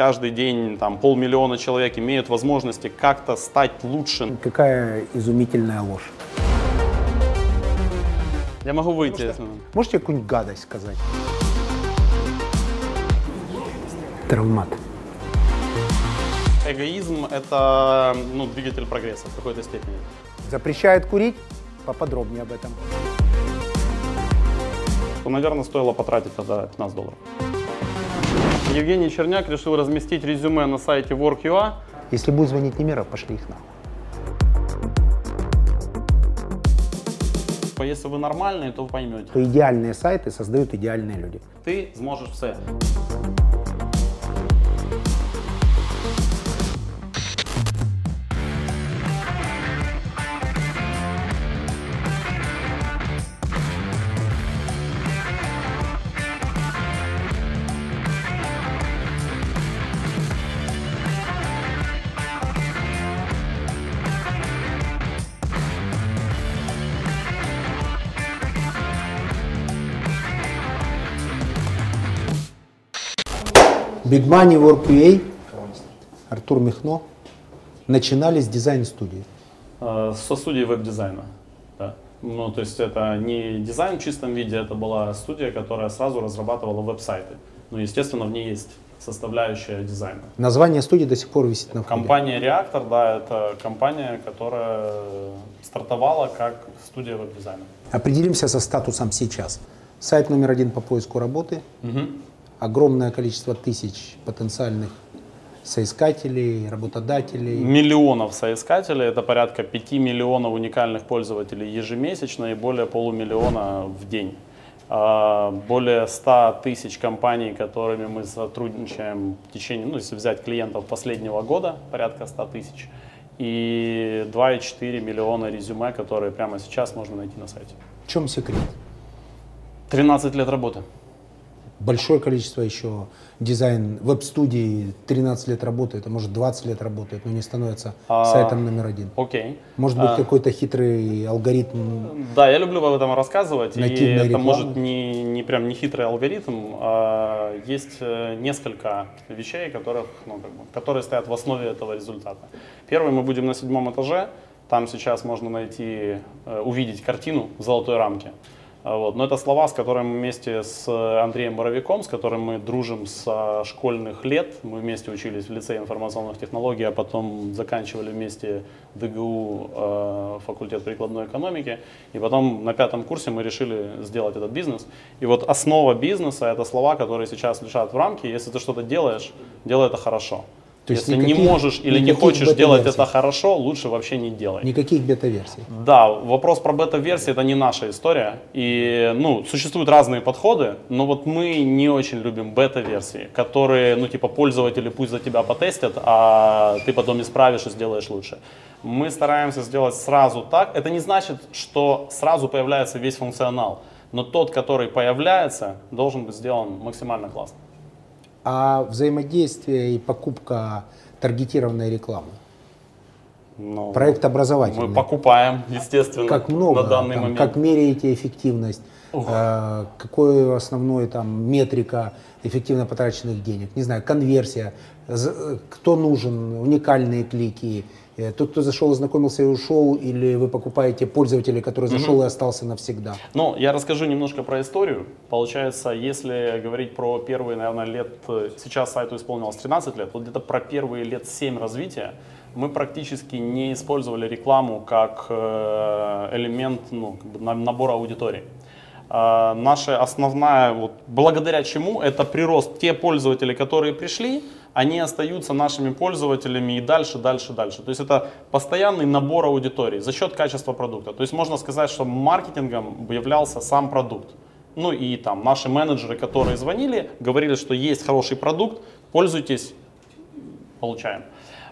каждый день там полмиллиона человек имеют возможности как-то стать лучше. Какая изумительная ложь. Я могу выйти. Можете какую-нибудь гадость сказать? Травмат. Эгоизм – это ну, двигатель прогресса в какой-то степени. Запрещает курить? Поподробнее об этом. То, наверное, стоило потратить тогда 15 долларов. Евгений Черняк решил разместить резюме на сайте Work.ua. Если будет звонить Немиров, пошли их нахуй. Если вы нормальные, то вы поймете. То идеальные сайты создают идеальные люди. Ти зможеш все. Big Money Work.ua, Артур Михно, начинали с дизайн-студии. Э, Со студии веб-дизайна. Да. Ну, то есть это не дизайн в чистом виде, это была студия, которая сразу разрабатывала веб-сайты. Ну, естественно, в ней есть составляющая дизайна. Название студии до сих пор висит на входе. Компания Reactor, да, это компания, которая стартовала как студия веб-дизайна. Определимся со статусом сейчас. Сайт номер один по поиску работы, Мгм. Огромное количество тысяч потенциальных соискателей, работодателей. Миллионов соискателей, это порядка 5 миллионов уникальных пользователей ежемесячно и более полумиллиона в день. А, Более 100 тысяч компаний, которыми мы сотрудничаем в течение, ну, если взять клиентов последнего года, порядка 100 тысяч. И 2,4 миллиона резюме, которые прямо сейчас можно найти на сайте. В чем секрет? 13 лет работы. Большое количество еще дизайн веб-студий, 13 лет работает, а может 20 лет работает, но не становится А, сайтом номер один. Окей. Может быть А, какой-то хитрый алгоритм. Да, я люблю об этом рассказывать, и это реклама. может не, не прям не хитрый алгоритм, а есть э, несколько вещей, которых, ну, как бы, которые стоят в основе этого результата. Первый мы будем на седьмом этаже, там сейчас можно найти, э, увидеть картину в золотой рамке. А, Вот. Но это слова, с которыми мы вместе с Андреем Боровиком, с которым мы дружим с школьных лет. Мы вместе учились в лицее информационных технологий, а потом заканчивали вместе ДГУ, э, факультет прикладной экономики. И потом на пятом курсе мы решили сделать этот бизнес. И вот основа бизнеса – это слова, которые сейчас лежат в рамке. Если ты что-то делаешь, делай это хорошо. То Если не никаких- можешь или не хочешь делать это хорошо, лучше вообще не делай. Никаких бета-версий. Да, вопрос про бета-версии это не наша история. И, ну, существуют разные подходы, но вот мы не очень любим бета-версии, которые, ну, типа, пользователи пусть за тебя потестят, а ты потом исправишь и сделаешь лучше. Мы стараемся сделать сразу так. Это не значит, что сразу появляется весь функционал, но тот, который появляется, должен быть сделан максимально классно. А взаимодействие и покупка таргетированной рекламы. Ну, Проект образовательный. Мы покупаем, естественно, как много, на данный там, момент. как меряете эффективность, э, какой основной там метрика эффективно потраченных денег, не знаю, конверсия, э, кто нужен, уникальные клики, тот, кто зашел, ознакомился и ушел, или вы покупаете пользователя, который зашел и остался навсегда. Ну, я расскажу немножко про историю. Получается, если говорить про первые, наверное, лет, э, сейчас сайту исполнилось 13 лет, вот где-то про первые лет 7 развития мы практически не использовали рекламу как э, элемент ну, как бы на- набора аудитории. А, наша основная, вот, благодаря чему это прирост. Те пользователи, которые пришли, они остаются нашими пользователями и дальше, дальше, дальше. То есть это постоянный набор аудитории за счет качества продукта. То есть можно сказать, что маркетингом являлся сам продукт. Ну и там наши менеджеры, которые звонили, говорили, что есть хороший продукт, пользуйтесь, получаем.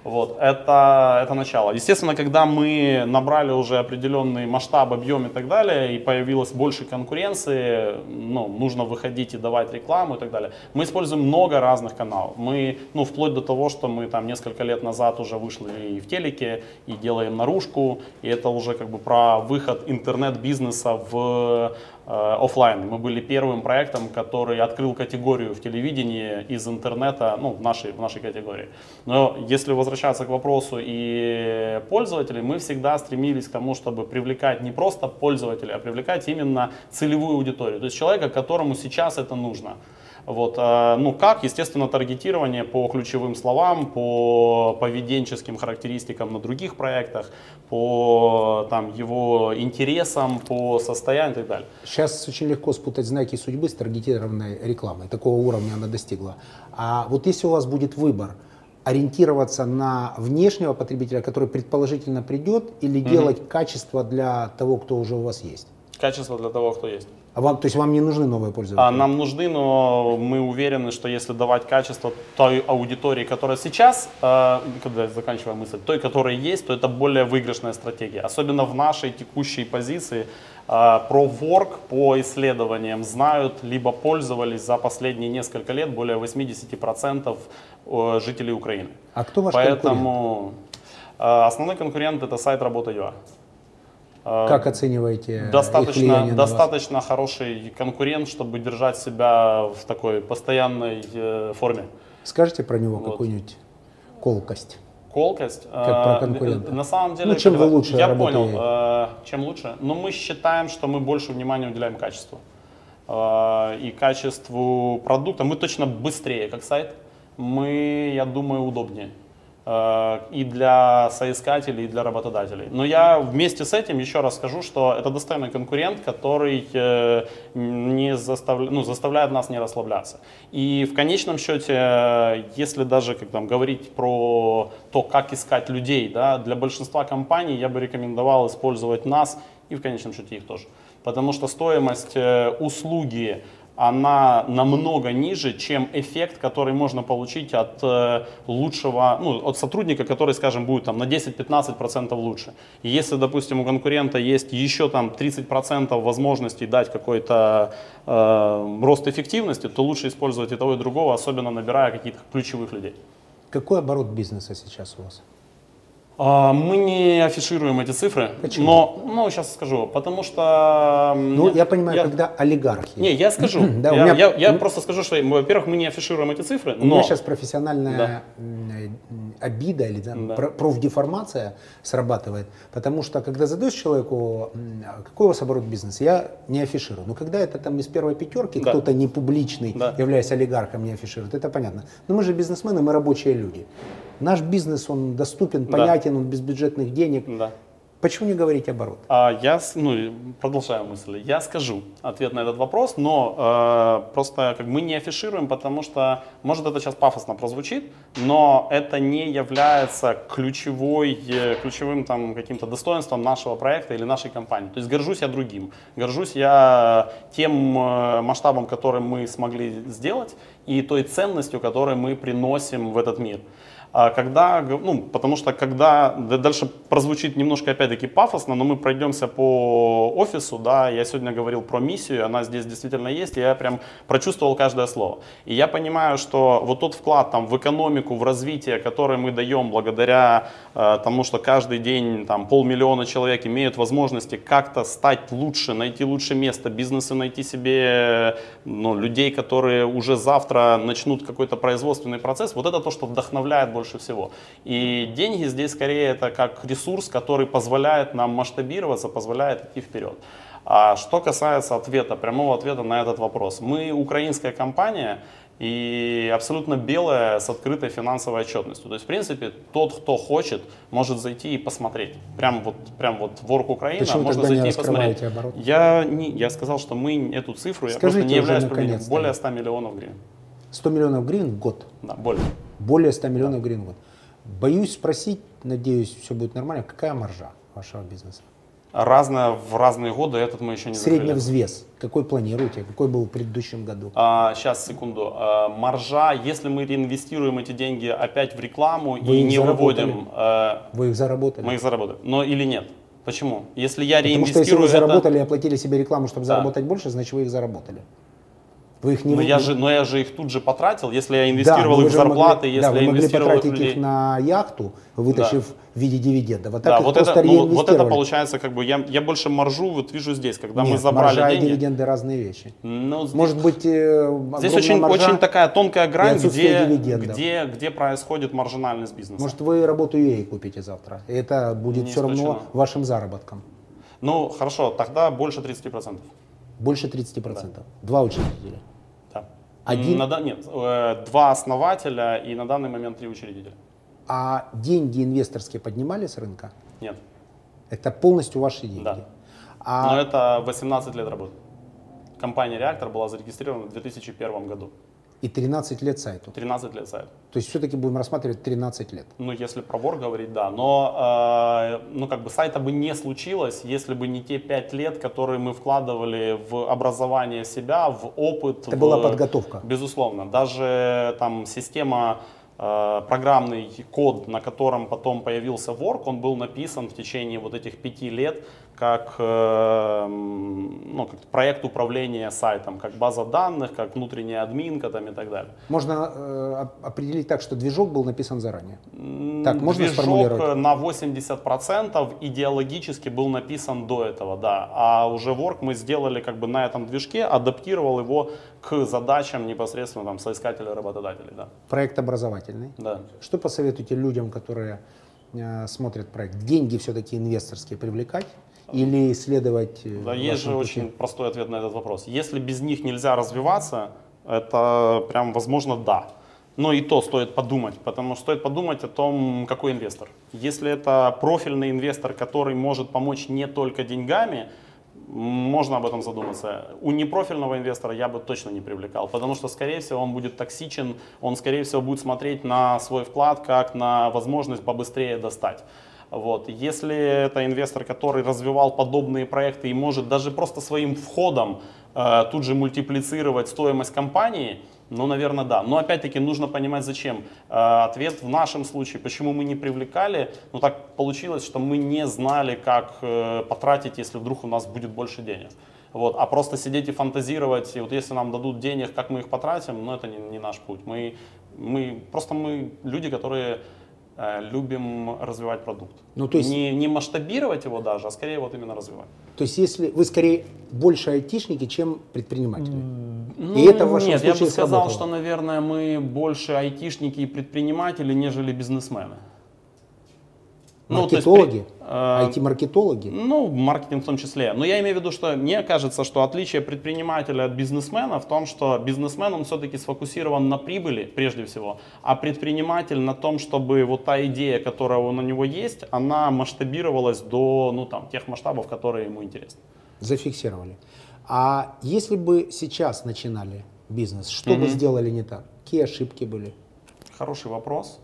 Вот, это, это начало. Естественно, когда мы набрали уже определенный масштаб, объем и так далее, и появилось больше конкуренции, ну, нужно выходить и давать рекламу и так далее, мы используем много разных каналов. Мы, ну, вплоть до того, что мы там несколько лет назад уже вышли и в телеке, и делаем наружку, и это уже как бы про выход интернет-бизнеса в офлайн. Мы были первым проектом, который открыл категорию в телевидении из интернета, ну, в нашей, в нашей категории. Но если возвращаться к вопросу и пользователей, мы всегда стремились к тому, чтобы привлекать не просто пользователей, а привлекать именно целевую аудиторию. То есть человека, которому сейчас это нужно. Вот, э, ну как, естественно, таргетирование по ключевым словам, по поведенческим характеристикам на других проектах, по там, его интересам, по состоянию и так далее. Сейчас очень легко спутать знаки судьбы с таргетированной рекламой. Такого уровня она достигла. А вот если у вас будет выбор, ориентироваться на внешнего потребителя, который предположительно придет, или угу. делать качество для того, кто уже у вас есть? Качество для того, кто есть. А вам, то есть вам не нужны новые пользователи? А, нам нужны, но мы уверены, что если давать качество той аудитории, которая сейчас, э, когда заканчиваю мысль, той, которая есть, то это более выигрышная стратегия. Особенно в нашей текущей позиции. Э, про Work по исследованиям знают, либо пользовались за последние несколько лет более 80% э, жителей Украины. А кто ваш Поэтому конкурент? Э, основной конкурент это сайт работа.ua. А, как оцениваете достаточно, их достаточно хороший конкурент, чтобы держать себя в такой постоянной э, форме. Скажите про него вот. какую-нибудь колкость? Колкость? Как про э, конкурента. На самом деле, ну, чем вы лучше Я работаете? понял, э, чем лучше. Но мы считаем, что мы больше внимания уделяем качеству. Э, и качеству продукта. Мы точно быстрее, как сайт. Мы, я думаю, удобнее. Э, и для соискателей, и для работодателей. Но я вместе с этим еще раз скажу, что это достойный конкурент, который э, не заставля... ну, заставляет нас не расслабляться. И в конечном счете, если даже как там, говорить про то, как искать людей, да, для большинства компаний я бы рекомендовал использовать нас и в конечном счете их тоже. Потому что стоимость э, услуги она намного ниже, чем эффект, который можно получить от э, лучшего, ну, от сотрудника, который, скажем, будет там на 10-15% лучше. И если, допустим, у конкурента есть еще там 30% возможностей дать какой-то э, рост эффективности, то лучше использовать и того, и другого, особенно набирая каких-то ключевых людей. Какой оборот бизнеса сейчас у вас? А, мы не афишируем эти цифры, Почему? но, ну, сейчас скажу, потому что... Ну, я понимаю, я, когда олигархи. Не, я скажу. да, я, меня, я, я просто скажу, что, во-первых, мы не афишируем эти цифры, но... У меня сейчас профессиональная да. обида или да, да. профдеформация срабатывает, потому что, когда задаешь человеку, какой у вас оборот бизнеса, я не афиширую. Но когда это там из первой пятерки да. кто-то не публичный, да. являясь олигархом, не афиширует, это понятно. Но мы же бизнесмены, мы рабочие люди. Наш бизнес, он доступен, понятен, да. он без бюджетных денег. Да. Почему не говорить оборот? А, я, ну, продолжаю мысль. Я скажу ответ на этот вопрос, но э, просто как мы не афишируем, потому что, может это сейчас пафосно прозвучит, но это не является ключевой, э, ключевым там каким-то достоинством нашего проекта или нашей компании. То есть горжусь я другим. Горжусь я тем э, масштабом, который мы смогли сделать и той ценностью, которую мы приносим в этот мир. А когда, ну, потому что когда, дальше прозвучит немножко опять-таки пафосно, но мы пройдемся по офису, да, я сегодня говорил про миссию, она здесь действительно есть, и я прям прочувствовал каждое слово. И я понимаю, что вот тот вклад там в экономику, в развитие, который мы даем благодаря э, тому, что каждый день там полмиллиона человек имеют возможности как-то стать лучше, найти лучшее место, бизнесы найти себе ну, людей, которые уже завтра начнут какой-то производственный процесс, вот это то, что вдохновляет больше всего. И деньги здесь скорее это как ресурс, который позволяет нам масштабироваться, позволяет идти вперед. А что касается ответа, прямого ответа на этот вопрос. Мы украинская компания, и абсолютно белая с открытой финансовой отчетностью. То есть, в принципе, тот, кто хочет, может зайти и посмотреть. Прям вот, прям вот Ворк Украина, Почему можно зайти и посмотреть. Оборот? Я, не, я сказал, что мы эту цифру, Скажите я просто не являюсь наконец более 100 миллионов гривен. 100 миллионов гривен в год? Да, более. Более 100 миллионов гривен в год. Боюсь спросить, надеюсь, все будет нормально, какая маржа вашего бизнеса? Разная в разные годы, этот мы еще не Средний взвес, какой планируете, какой был в предыдущем году? А, сейчас, секунду. А, маржа, если мы реинвестируем эти деньги опять в рекламу Вы и не выводим... А, Вы их заработали? Мы их заработали. Но или нет? Почему? Если я Потому реинвестирую что если вы это... заработали и оплатили себе рекламу, чтобы Да. заработать больше, значит вы их заработали. Вы их не Но я, же, но я же их тут же потратил, если я инвестировал но их в зарплаты, могли, если да, вы я могли инвестировал их потратить людей. их на яхту, вытащив в виде дивиденда. Вот Да, их вот это, ну, вот это получается, как бы я, я больше маржу вот вижу здесь, когда мы Нет, забрали маржа и деньги. дивиденды разные вещи. Ну, здесь- Может быть, э, Здесь очень, маржа, очень такая тонкая грань, где, дивидендов. где, где происходит маржинальность бизнеса. Может, вы работу EA купите завтра. И это будет Не все равно исключено. вашим заработком. Ну, хорошо, тогда больше 30%. Больше 30%. Два учредителя. Да. Один? На да- нет, э, два основателя и на данный момент три учредителя. А деньги инвесторские поднимали с рынка? Нет, Это полностью ваши деньги. Да. А но это 18 лет работы. Компания «Реактор» была зарегистрирована в 2001 году. И 13 лет сайту. 13 лет сайт. То есть все-таки будем рассматривать 13 лет. Ну, если про вор говорить, да. Но, э, ну, как бы сайта бы не случилось, если бы не те 5 лет, которые мы вкладывали в образование себя, в опыт. Это в- была подготовка. Безусловно. Даже там система, э, программный код, на котором потом появился Work, он был написан в течение вот этих пяти лет как, э, ну, как проект управления сайтом, как база данных, как внутренняя админка там, и так далее. Можно э, оп- определить так, что движок был написан заранее. Так, можно Движок сформулировать? э, на 80% идеологически был написан до этого, да. А уже Work мы сделали как бы на этом движке, адаптировал его к задачам непосредственно там соискателя работодателей, да. Проект образовательный. да. Что посоветуете людям, которые э, смотрят проект? Деньги все-таки инвесторские привлекать или исследовать? э, Да, есть же вашем очень пути? простой ответ на этот вопрос. Если без них нельзя развиваться, это прям возможно да. Но и то стоит подумать, потому что стоит подумать о том, какой инвестор. Если это профильный инвестор, который может помочь не только деньгами, можно об этом задуматься. У непрофильного инвестора я бы точно не привлекал, потому что, скорее всего, он будет токсичен, он, скорее всего, будет смотреть на свой вклад как на возможность побыстрее достать. Вот. Если это инвестор, который развивал подобные проекты и может даже просто своим входом э, тут же мультиплицировать стоимость компании, ну, наверное, да. Но опять-таки нужно понимать, зачем. Э, ответ в нашем случае, почему мы не привлекали, ну так получилось, что мы не знали, как э, потратить, если вдруг у нас будет больше денег. Вот. А просто сидеть и фантазировать, и вот если нам дадут денег, как мы их потратим, ну это не, не наш путь. Мы, мы, просто мы люди, которые любим развивать продукт. Ну, то есть- не, не масштабировать его даже, а скорее вот именно развивать. То есть если вы скорее больше айтишники, чем предприниматели. Ну, И это в вашем Нет, я случае бы сказал, сработало. что, наверное, мы больше айтишники и предприниматели, нежели бизнесмены. Ну, то есть при- Маркетологи, э, IT-маркетологи. Ну, маркетинг в том числе. Но я имею в виду, что мне кажется, что отличие предпринимателя от бизнесмена в том, что бизнесмен, он все-таки сфокусирован на прибыли прежде всего, а предприниматель на том, чтобы вот та идея, которая у него есть, она масштабировалась до ну, там, тех масштабов, которые ему интересны. Зафиксировали. А если бы сейчас начинали бизнес, что бы сделали не так? Какие ошибки были? Хороший вопрос.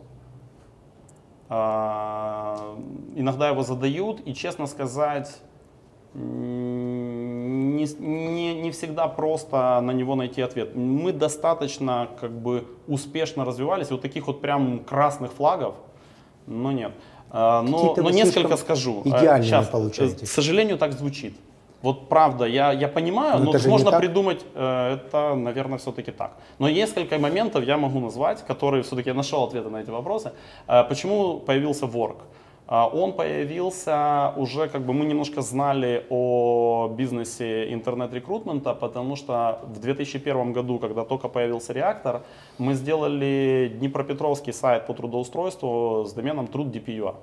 А, Иногда его задают, и, честно сказать, не, не, не всегда просто на него найти ответ. Мы достаточно как бы успешно развивались, вот таких вот прям красных флагов, но нет. А, Но, но несколько скажу. А, щас, получаетесь. К сожалению, так звучит. Вот правда, я, я понимаю, Но но это можно придумать, э, это, наверное, все-таки так. Но несколько моментов я могу назвать, которые все-таки я нашел ответы на эти вопросы. Э, Почему появился Work? А, Он появился уже, как бы мы немножко знали о бизнесе интернет-рекрутмента, потому что в 2001 году, когда только появился реактор, мы сделали Днепропетровский сайт по трудоустройству с доменом tруд.dp.ua.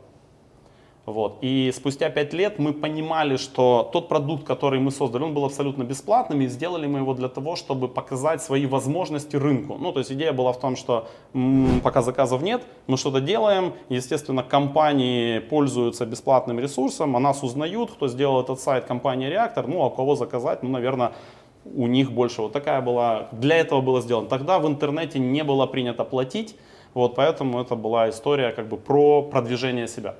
Вот. И спустя пять лет мы понимали, что тот продукт, который мы создали, он был абсолютно бесплатным, и сделали мы его для того, чтобы показать свои возможности рынку. Ну, то есть идея была в том, что м, пока заказов нет, мы что-то делаем, естественно, компании пользуются бесплатным ресурсом, о нас узнают, кто сделал этот сайт, компания Реактор, ну, а кого заказать, ну, наверное, у них больше. Вот такая была, для этого было сделано. Тогда в интернете не было принято платить, вот, поэтому это была история как бы про продвижение себя.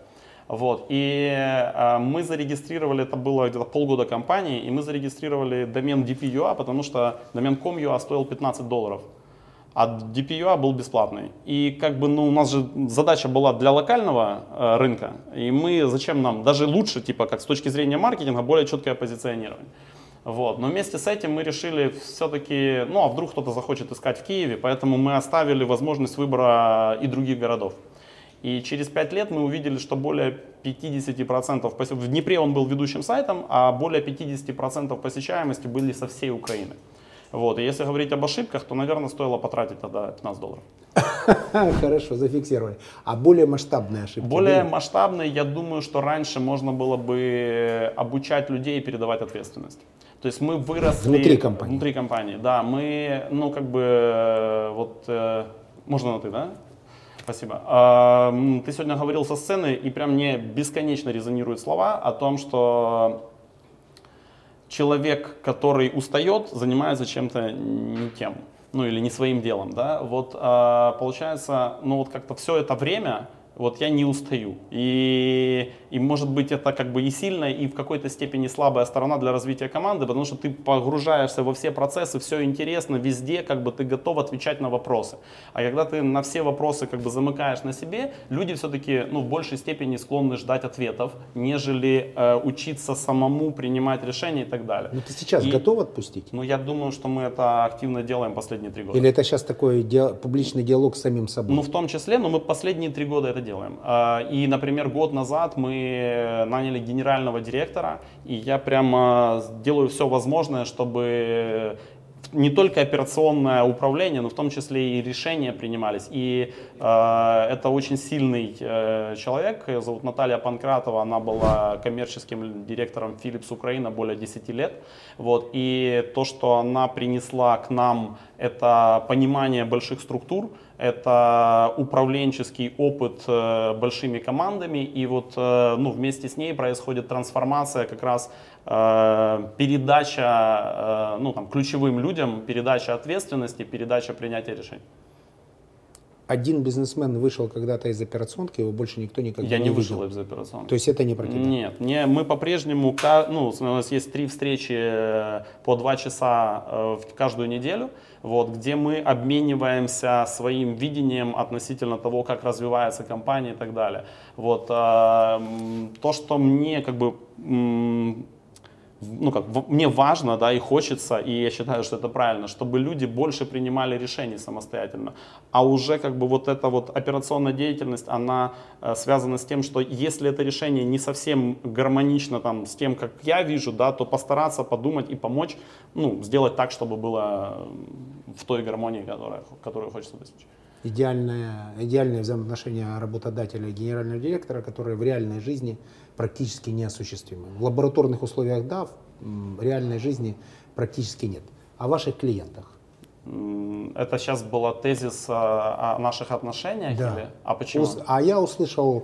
Вот. И э, мы зарегистрировали, это было где-то полгода компании, и мы зарегистрировали домен DP.ua, потому что домен com.ua стоил 15 долларов, а DP.ua был бесплатный. И как бы, ну, у нас же задача была для локального э, рынка, и мы, зачем нам, даже лучше, типа, как с точки зрения маркетинга, более четкое позиционирование. Вот. Но вместе с этим мы решили все-таки, ну а вдруг кто-то захочет искать в Киеве, поэтому мы оставили возможность выбора и других городов. И через 5 лет мы увидели, что более 50%, в Днепре он был ведущим сайтом, а более 50% посещаемости были со всей Украины. Вот. И если говорить об ошибках, то, наверное, стоило потратить тогда 15 долларов. Хорошо, зафиксировали. А более масштабные ошибки? Более были? масштабные, я думаю, что раньше можно было бы обучать людей и передавать ответственность. То есть мы выросли... Внутри компании? Внутри компании, да. Мы, ну, как бы, э, вот, э, можно на ты, да? Спасибо. А, ты сегодня говорил со сцены, и прям мне бесконечно резонируют слова о том, что человек, который устает, занимается чем-то не тем, ну или не своим делом, да, вот а, получается, ну вот как-то все это время вот я не устаю. И, и может быть это как бы и сильная, и в какой-то степени слабая сторона для развития команды, потому что ты погружаешься во все процессы, все интересно, везде как бы ты готов отвечать на вопросы. А когда ты на все вопросы как бы замыкаешь на себе, люди все-таки ну, в большей степени склонны ждать ответов, нежели э, учиться самому принимать решения и так далее. Ну ты сейчас и, готов отпустить? Ну я думаю, что мы это активно делаем последние три года. Или это сейчас такой ди- публичный диалог с самим собой? Ну в том числе, но мы последние три года это делаем. А, и, например, год назад мы наняли генерального директора, и я прямо делаю все возможное, чтобы не только операционное управление, но в том числе и решения принимались. И э, это очень сильный э, человек, ее зовут Наталья Панкратова, она была коммерческим директором Philips Украина более 10 лет. Вот. И то, что она принесла к нам, это понимание больших структур, это управленческий опыт э, большими командами, и вот э, ну, вместе с ней происходит трансформация как раз э, передача ну, там, ключевым людям, передача ответственности, передача принятия решений один бизнесмен вышел когда-то из операционки, его больше никто никогда Я не, не вышел из операционки. То есть это не про тебя? Нет, не, мы по-прежнему, ну, у нас есть три встречи э, по два часа э, в каждую неделю, вот, где мы обмениваемся своим видением относительно того, как развивается компания и так далее. Вот, а, то, что мне как бы ну как, мне важно, да, и хочется, и я считаю, что это правильно, чтобы люди больше принимали решения самостоятельно. А уже как бы вот эта вот операционная деятельность, она э, связана с тем, что если это решение не совсем гармонично там с тем, как я вижу, да, то постараться подумать и помочь, ну, сделать так, чтобы было в той гармонии, которая, которую хочется достичь идеальное, идеальное взаимоотношение работодателя и генерального директора, которые в реальной жизни практически неосуществимы. В лабораторных условиях да, в реальной жизни практически нет. О ваших клиентах. Это сейчас был тезис о наших отношениях? Да. Или? А почему? А я услышал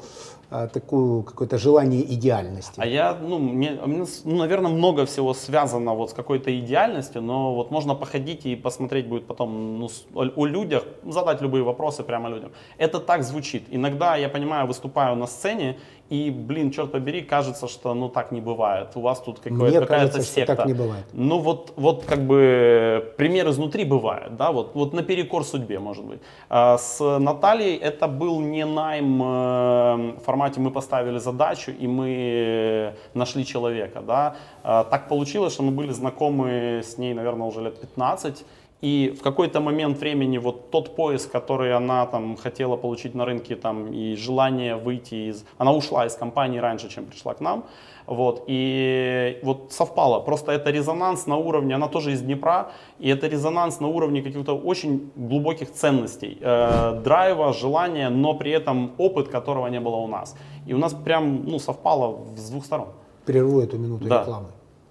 а, такую какое-то желание идеальности. А я, ну, мне, ну, наверное, много всего связано вот с какой-то идеальностью, но вот можно походить и посмотреть будет потом ну, о людях, задать любые вопросы прямо людям. Это так звучит. Иногда, я понимаю, выступаю на сцене, и, блин, черт побери, кажется, что ну так не бывает. У вас тут какая-то кажется, секта. так не бывает. Ну вот, вот как бы пример изнутри бывает, да, вот, вот наперекор судьбе, может быть. А с Натальей это был не найм э, в формате мы поставили задачу и мы нашли человека, да. А так получилось, что мы были знакомы с ней, наверное, уже лет 15. И в какой-то момент времени вот тот поиск, который она там хотела получить на рынке, там и желание выйти из, она ушла из компании раньше, чем пришла к нам, вот и вот совпало. Просто это резонанс на уровне, она тоже из Днепра, и это резонанс на уровне каких-то очень глубоких ценностей, э, драйва, желания, но при этом опыт, которого не было у нас. И у нас прям ну совпало с двух сторон. Прерву эту минуту да. рекламы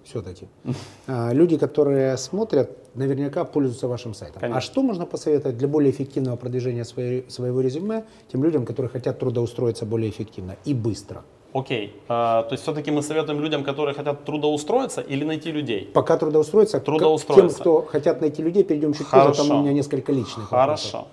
все-таки. А, люди, которые смотрят, наверняка пользуются вашим сайтом. Конечно. А что можно посоветовать для более эффективного продвижения своей, своего резюме тем людям, которые хотят трудоустроиться более эффективно и быстро? Окей. А, то есть все-таки мы советуем людям, которые хотят трудоустроиться или найти людей? Пока трудоустроиться. Трудоустроиться. Тем, кто хотят найти людей, перейдем чуть Хорошо. позже, там у меня несколько личных Хорошо.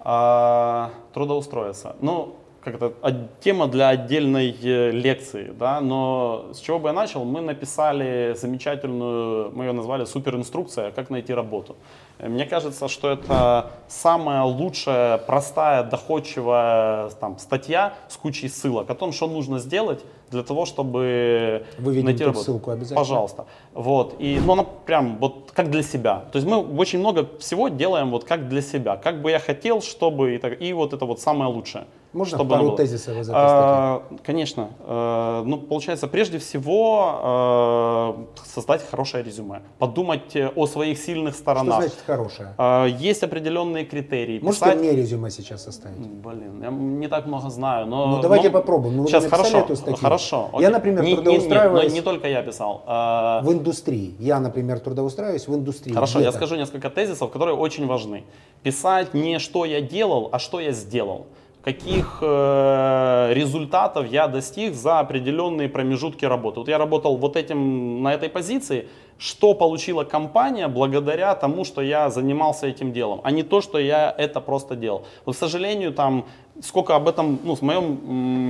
А, трудоустроиться. Ну, как это, тема для отдельной э, лекции, да, но с чего бы я начал, мы написали замечательную, мы ее назвали суперинструкция, как найти работу. Мне кажется, что это самая лучшая, простая, доходчивая там, статья с кучей ссылок о том, что нужно сделать для того, чтобы Выведем найти работу. ссылку обязательно. Пожалуйста. Вот. И, ну, она прям вот как для себя. То есть мы очень много всего делаем вот как для себя. Как бы я хотел, чтобы... И, так, и вот это вот самое лучшее. Можно чтобы пару тезисов из этой а, Конечно. А, ну, получается, прежде всего а, создать хорошее резюме. Подумать о своих сильных сторонах. Что значит хорошее? А, есть определенные критерии. Можете Писать... мне резюме сейчас составить? Блин, я не так много знаю, но... Ну, давайте но... попробуем. Ну, сейчас, хорошо, эту статью. хорошо. Окей. Я, например, не, трудоустраиваюсь... Не, не, не только я писал. А... В индустрии. Я, например, трудоустраиваюсь в индустрии. Хорошо, я скажу несколько тезисов, которые очень важны. Писать не что я делал, а что я сделал каких э, результатов я достиг за определенные промежутки работы. Вот я работал вот этим, на этой позиции, что получила компания благодаря тому, что я занимался этим делом, а не то, что я это просто делал. Но, к сожалению, там сколько об этом, ну, в моем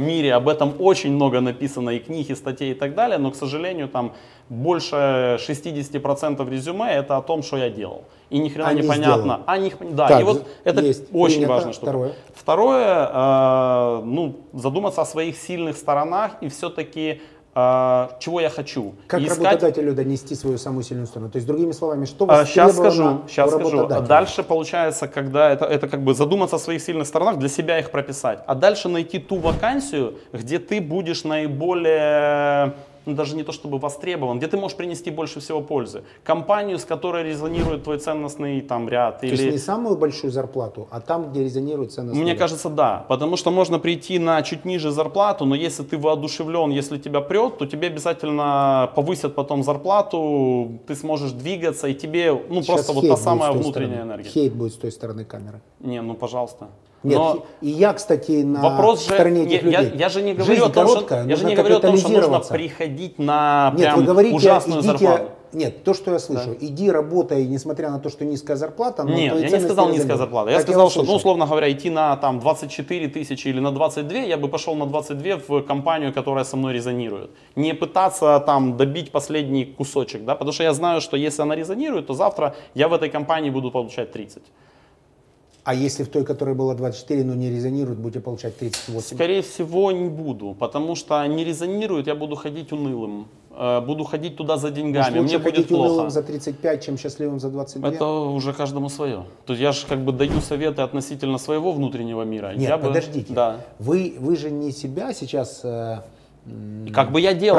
мире об этом очень много написано и книг, и статей и так далее, но, к сожалению, там больше 60% резюме это о том, что я делал. И ни хрена а непонятно. А не, да, так, и вот это есть. очень Принято. важно. Что Второе. Второе, э, ну, задуматься о своих сильных сторонах и все-таки Uh, чего я хочу. Как искать... работодателю донести свою самую сильную сторону? То есть, другими словами, что uh, Сейчас скажу, сейчас скажу. Дальше получается, когда это, это как бы задуматься о своих сильных сторонах, для себя их прописать. А дальше найти ту вакансию, где ты будешь наиболее ну, даже не то чтобы востребован, где ты можешь принести больше всего пользы. Компанию, с которой резонирует твой ценностный там ряд. То или... есть не самую большую зарплату, а там, где резонирует ценностный Мне ряд. кажется, да. Потому что можно прийти на чуть ниже зарплату, но если ты воодушевлен, если тебя прет, то тебе обязательно повысят потом зарплату, ты сможешь двигаться, и тебе ну, просто вот та самая внутренняя стороны. энергия. Хейт будет с той стороны камеры. Не, ну пожалуйста. Нет, Но и я, кстати, на вопрос стороне же, этих я, людей. Я, я же не говорю Жизнь о том, короткая, что, я же не говорю о том, что нужно приходить на Нет, прям вы говорите, ужасную идите, зарплату. Нет, то, что я слышу, да. иди работай, несмотря на то, что низкая зарплата. Но Нет, я не сказал низкая зарплата. Я сказал, я что, ну, условно говоря, идти на там 24 тысячи или на 22, я бы пошел на 22 в компанию, которая со мной резонирует. Не пытаться там добить последний кусочек, да, потому что я знаю, что если она резонирует, то завтра я в этой компании буду получать 30. А если в той, которая была 24, но не резонирует, будете получать 38? Скорее всего, не буду, потому что не резонирует, я буду ходить унылым. Э, буду ходить туда за деньгами, Может, мне будет плохо. унылым за 35, чем счастливым за 22? Это уже каждому свое. То есть я же как бы даю советы относительно своего внутреннего мира. Нет, я подождите. Бы, да. Вы, вы же не себя сейчас как бы я делал?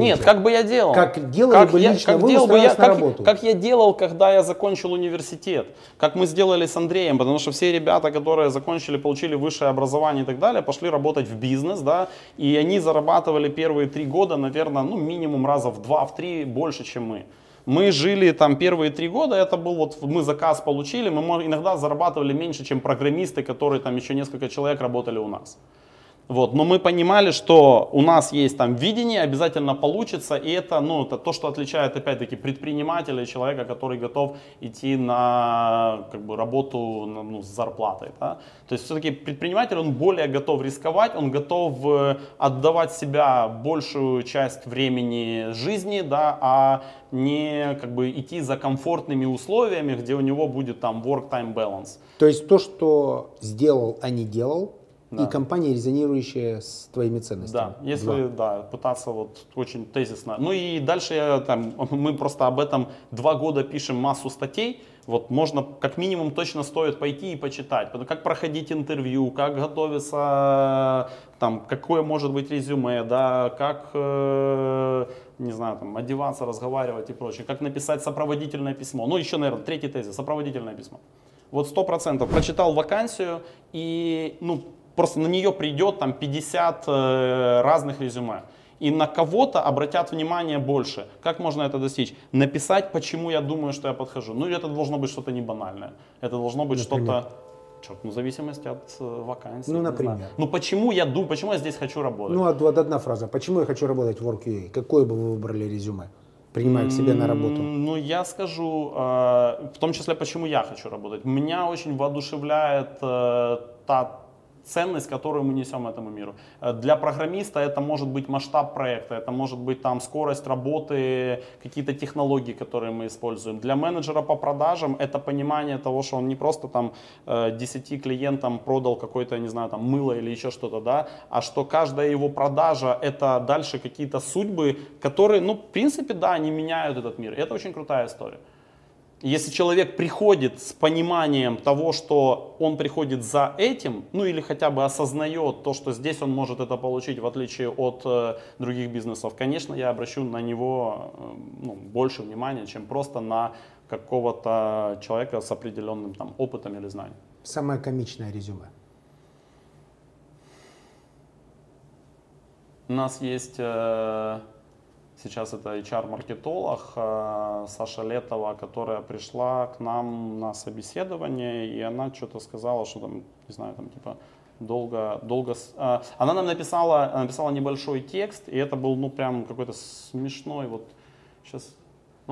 Нет, как бы я делал? Как делали как бы я, лично как вы, делал бы я, как, работу? как я делал, когда я закончил университет? Как мы сделали с Андреем? Потому что все ребята, которые закончили, получили высшее образование и так далее, пошли работать в бизнес, да, и они зарабатывали первые три года, наверное, ну минимум раза в два, в три больше, чем мы. Мы жили там первые три года, это был вот, мы заказ получили, мы иногда зарабатывали меньше, чем программисты, которые там еще несколько человек работали у нас. Вот. Но мы понимали, что у нас есть там видение, обязательно получится, и это, ну, это то, что отличает, опять-таки, предпринимателя, человека, который готов идти на как бы, работу ну, с зарплатой. Да? То есть все-таки предприниматель, он более готов рисковать, он готов э, отдавать себя большую часть времени жизни, да, а не как бы идти за комфортными условиями, где у него будет там work-time balance. То есть то, что сделал, а не делал, да. и компания, резонирующая с твоими ценностями. Да, если Два. да, пытаться вот очень тезисно. Ну и дальше я, там, мы просто об этом два года пишем массу статей. Вот можно как минимум точно стоит пойти и почитать, как проходить интервью, как готовиться, там, какое может быть резюме, да, как, э, не знаю, там, одеваться, разговаривать и прочее, как написать сопроводительное письмо. Ну еще, наверное, третий тезис, сопроводительное письмо. Вот сто процентов прочитал вакансию и, ну, просто на нее придет там 50 э, разных резюме. И на кого-то обратят внимание больше. Как можно это достичь? Написать, почему я думаю, что я подхожу. Ну, это должно быть что-то не банальное. Это должно быть что-то... Черт, ну, в зависимости от э, вакансии. Ну, например. Ну, почему я думаю, почему я здесь хочу работать? Ну, вот одна фраза. Почему я хочу работать в WorkUA? Какое бы вы выбрали резюме? принимая к себе на работу? Ну, я скажу, э, в том числе, почему я хочу работать. Меня очень воодушевляет э, та ценность, которую мы несем этому миру. Э, для программиста это может быть масштаб проекта, это может быть там скорость работы, какие-то технологии, которые мы используем. Для менеджера по продажам это понимание того, что он не просто там 10 э, клиентам продал какое-то, не знаю, там мыло или еще что-то, да, а что каждая его продажа это дальше какие-то судьбы, которые, ну, в принципе, да, они меняют этот мир. Это очень крутая история. Если человек приходит с пониманием того, что он приходит за этим, ну или хотя бы осознает то, что здесь он может это получить, в отличие от э, других бизнесов, конечно, я обращу на него э, ну, больше внимания, чем просто на какого-то человека с определенным там, опытом или знанием. Самое комичное резюме. У нас есть... Э, Сейчас это HR-маркетолог э, Саша Летова, которая пришла к нам на собеседование, и она что-то сказала, что там, не знаю, там типа долго, долго... Э, она нам написала, написала небольшой текст, и это был, ну, прям какой-то смешной, вот сейчас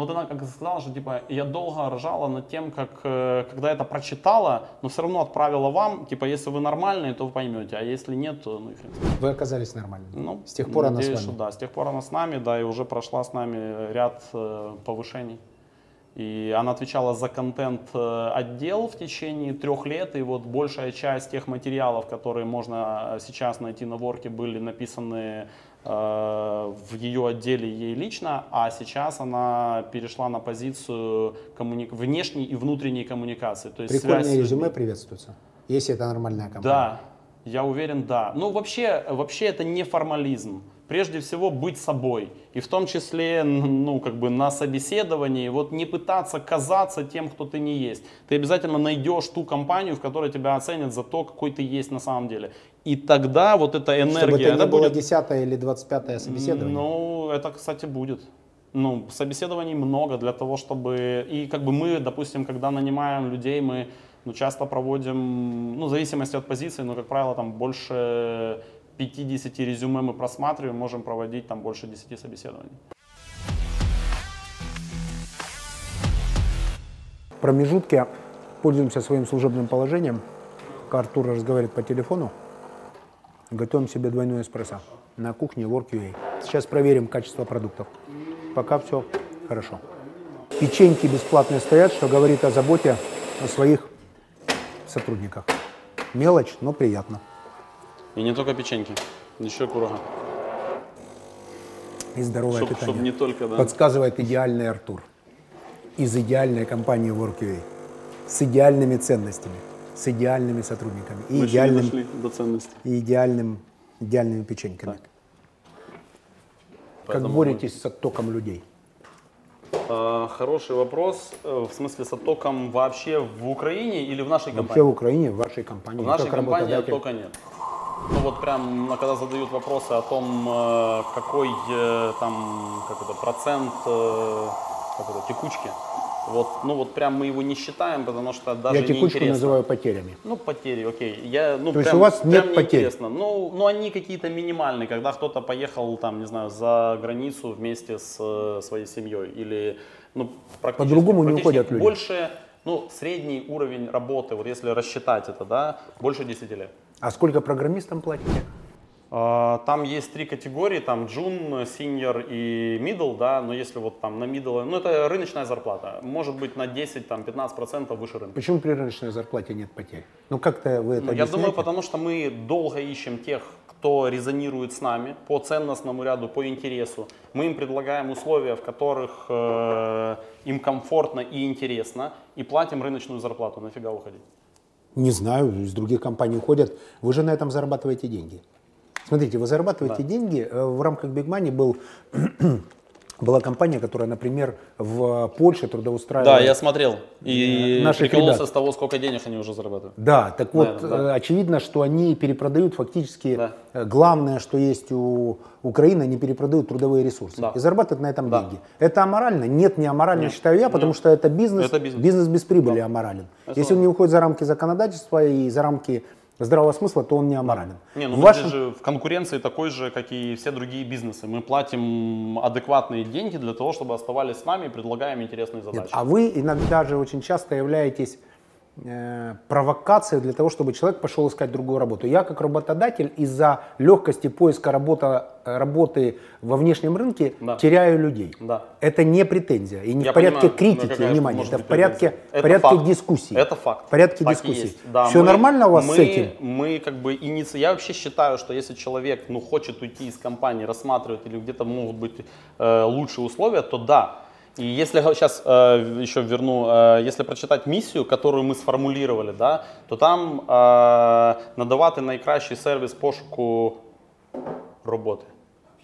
но вот она как сказала, что типа я долго ржала над тем, как э, когда это прочитала, но все равно отправила вам, типа если вы нормальные, то вы поймете, а если нет, то ну и хрен. Вы оказались нормальными. Ну, с тех пор надеюсь, она с вами. Что, да, с тех пор она с нами, да, и уже прошла с нами ряд э, повышений. И она отвечала за контент э, отдел в течение трех лет, и вот большая часть тех материалов, которые можно э, сейчас найти на ворке, были написаны в ее отделе ей лично, а сейчас она перешла на позицию коммуни... внешней и внутренней коммуникации. То есть Прикольное резюме приветствуется, если это нормальная компания. Да, я уверен, да. Ну, вообще, вообще это не формализм. Прежде всего быть собой. И в том числе, ну, как бы на собеседовании, вот не пытаться казаться тем, кто ты не есть. Ты обязательно найдешь ту компанию, в которой тебя оценят за то, какой ты есть на самом деле. И тогда вот эта энергия... Чтобы это не было будет... 10 или 25 собеседование. Ну, это, кстати, будет. Ну, собеседований много для того, чтобы... И как бы мы, допустим, когда нанимаем людей, мы ну, часто проводим, ну, в зависимости от позиции, но, как правило, там больше 50 резюме мы просматриваем, можем проводить там больше 10 собеседований. В промежутке пользуемся своим служебным положением. Артур разговаривает по телефону. Готовим себе двойной эспрессо на кухне WorkUA. Сейчас проверим качество продуктов. Пока все хорошо. Печеньки бесплатные стоят, что говорит о заботе о своих сотрудниках. Мелочь, но приятно. И не только печеньки, еще курага. И здоровое чтоб, питание. Чтоб не только, да. Подсказывает идеальный Артур. Из идеальной компании WorkUA. С идеальными ценностями с идеальными сотрудниками. И, идеальным, дошли до и идеальным, идеальными печеньками. Так. Как боретесь мы... с оттоком людей? А, хороший вопрос. Э, в смысле с оттоком вообще в Украине или в нашей компании? Вообще в Украине, в вашей компании. В нашей компании оттока нет. Ну вот прям, когда задают вопросы о том, э, какой э, там как это, процент как это, текучки, вот, ну вот прям мы его не считаем, потому что даже Я текучку неинтересно. называю потерями. Ну, потери, окей. Я, ну, То прям, есть у вас нет потерь? Ну, ну, они какие-то минимальные, когда кто-то поехал там, не знаю, за границу вместе с э, своей семьей или, ну, практически. По-другому не уходят люди. Больше, ну, средний уровень работы, вот если рассчитать это, да, больше 10 лет. А сколько программистам платите? А, там есть три категории, там джун, senior и middle, да, но если вот там на middle, ну это рыночная зарплата, может быть на 10-15% выше рынка. Почему при рыночной зарплате нет потерь? Ну как-то вы это ну, Я думаю, потому что мы долго ищем тех, кто резонирует с нами по ценностному ряду, по интересу. Мы им предлагаем условия, в которых э, им комфортно и интересно, и платим рыночную зарплату. Нафига уходить? Не знаю, из других компаний уходят. Вы же на этом зарабатываете деньги. Смотрите, вы зарабатываете да. деньги. Э, в рамках Big Money был была компания, которая, например, в Польше трудоустраивала... Да, я смотрел. И наших прикололся ребят. с того, сколько денег они уже зарабатывают. Да, так вот, Наверное, да. Э, очевидно, что они перепродают фактически... Да. Э, главное, что есть у Украины, они перепродают трудовые ресурсы. Да. И зарабатывают на этом да. деньги. Это аморально? Нет, не аморально, Нет. считаю я, потому Нет. что это бизнес. Это бизнес. бизнес без прибыли да. аморален. Это Если он не уходит за рамки законодательства и за рамки здравого смысла, то он не аморален. Не, ну в мы вашем... же в конкуренции такой же, как и все другие бизнесы. Мы платим адекватные деньги для того, чтобы оставались с нами и предлагаем интересные задачи. Нет, а вы иногда же очень часто являетесь провокация для того, чтобы человек пошел искать другую работу. Я как работодатель из-за легкости поиска работа, работы во внешнем рынке Да. теряю людей. Да. Это не претензия. И не Я в порядке понимаю, ну, критики, какая может это в порядке, Это порядке факт. дискуссии. Это факт. В порядке Так и дискуссии. есть. Да, Все мы- нормально у вас мы, с этим? Мы как бы иници... Я вообще считаю, что если человек ну, хочет уйти из компании, рассматривает или где-то могут быть э, лучшие условия, то да. И если сейчас еще верну, э, если прочитать миссию, которую ми сформулювали, да, то там е, надавати найкращий сервіс пошуку роботи.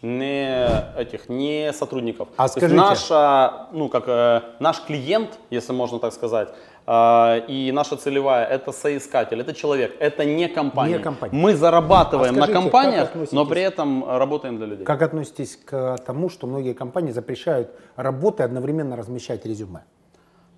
Не этих, не сотрудников. А То есть скажите- наша, ну как э, наш клиент, если можно так сказать, э, и наша целевая это соискатель, это человек, это не компания. Не компания. Мы зарабатываем А скажите, на компаниях, но при этом работаем для людей. Как относитесь к тому, что многие компании запрещают работы одновременно размещать резюме?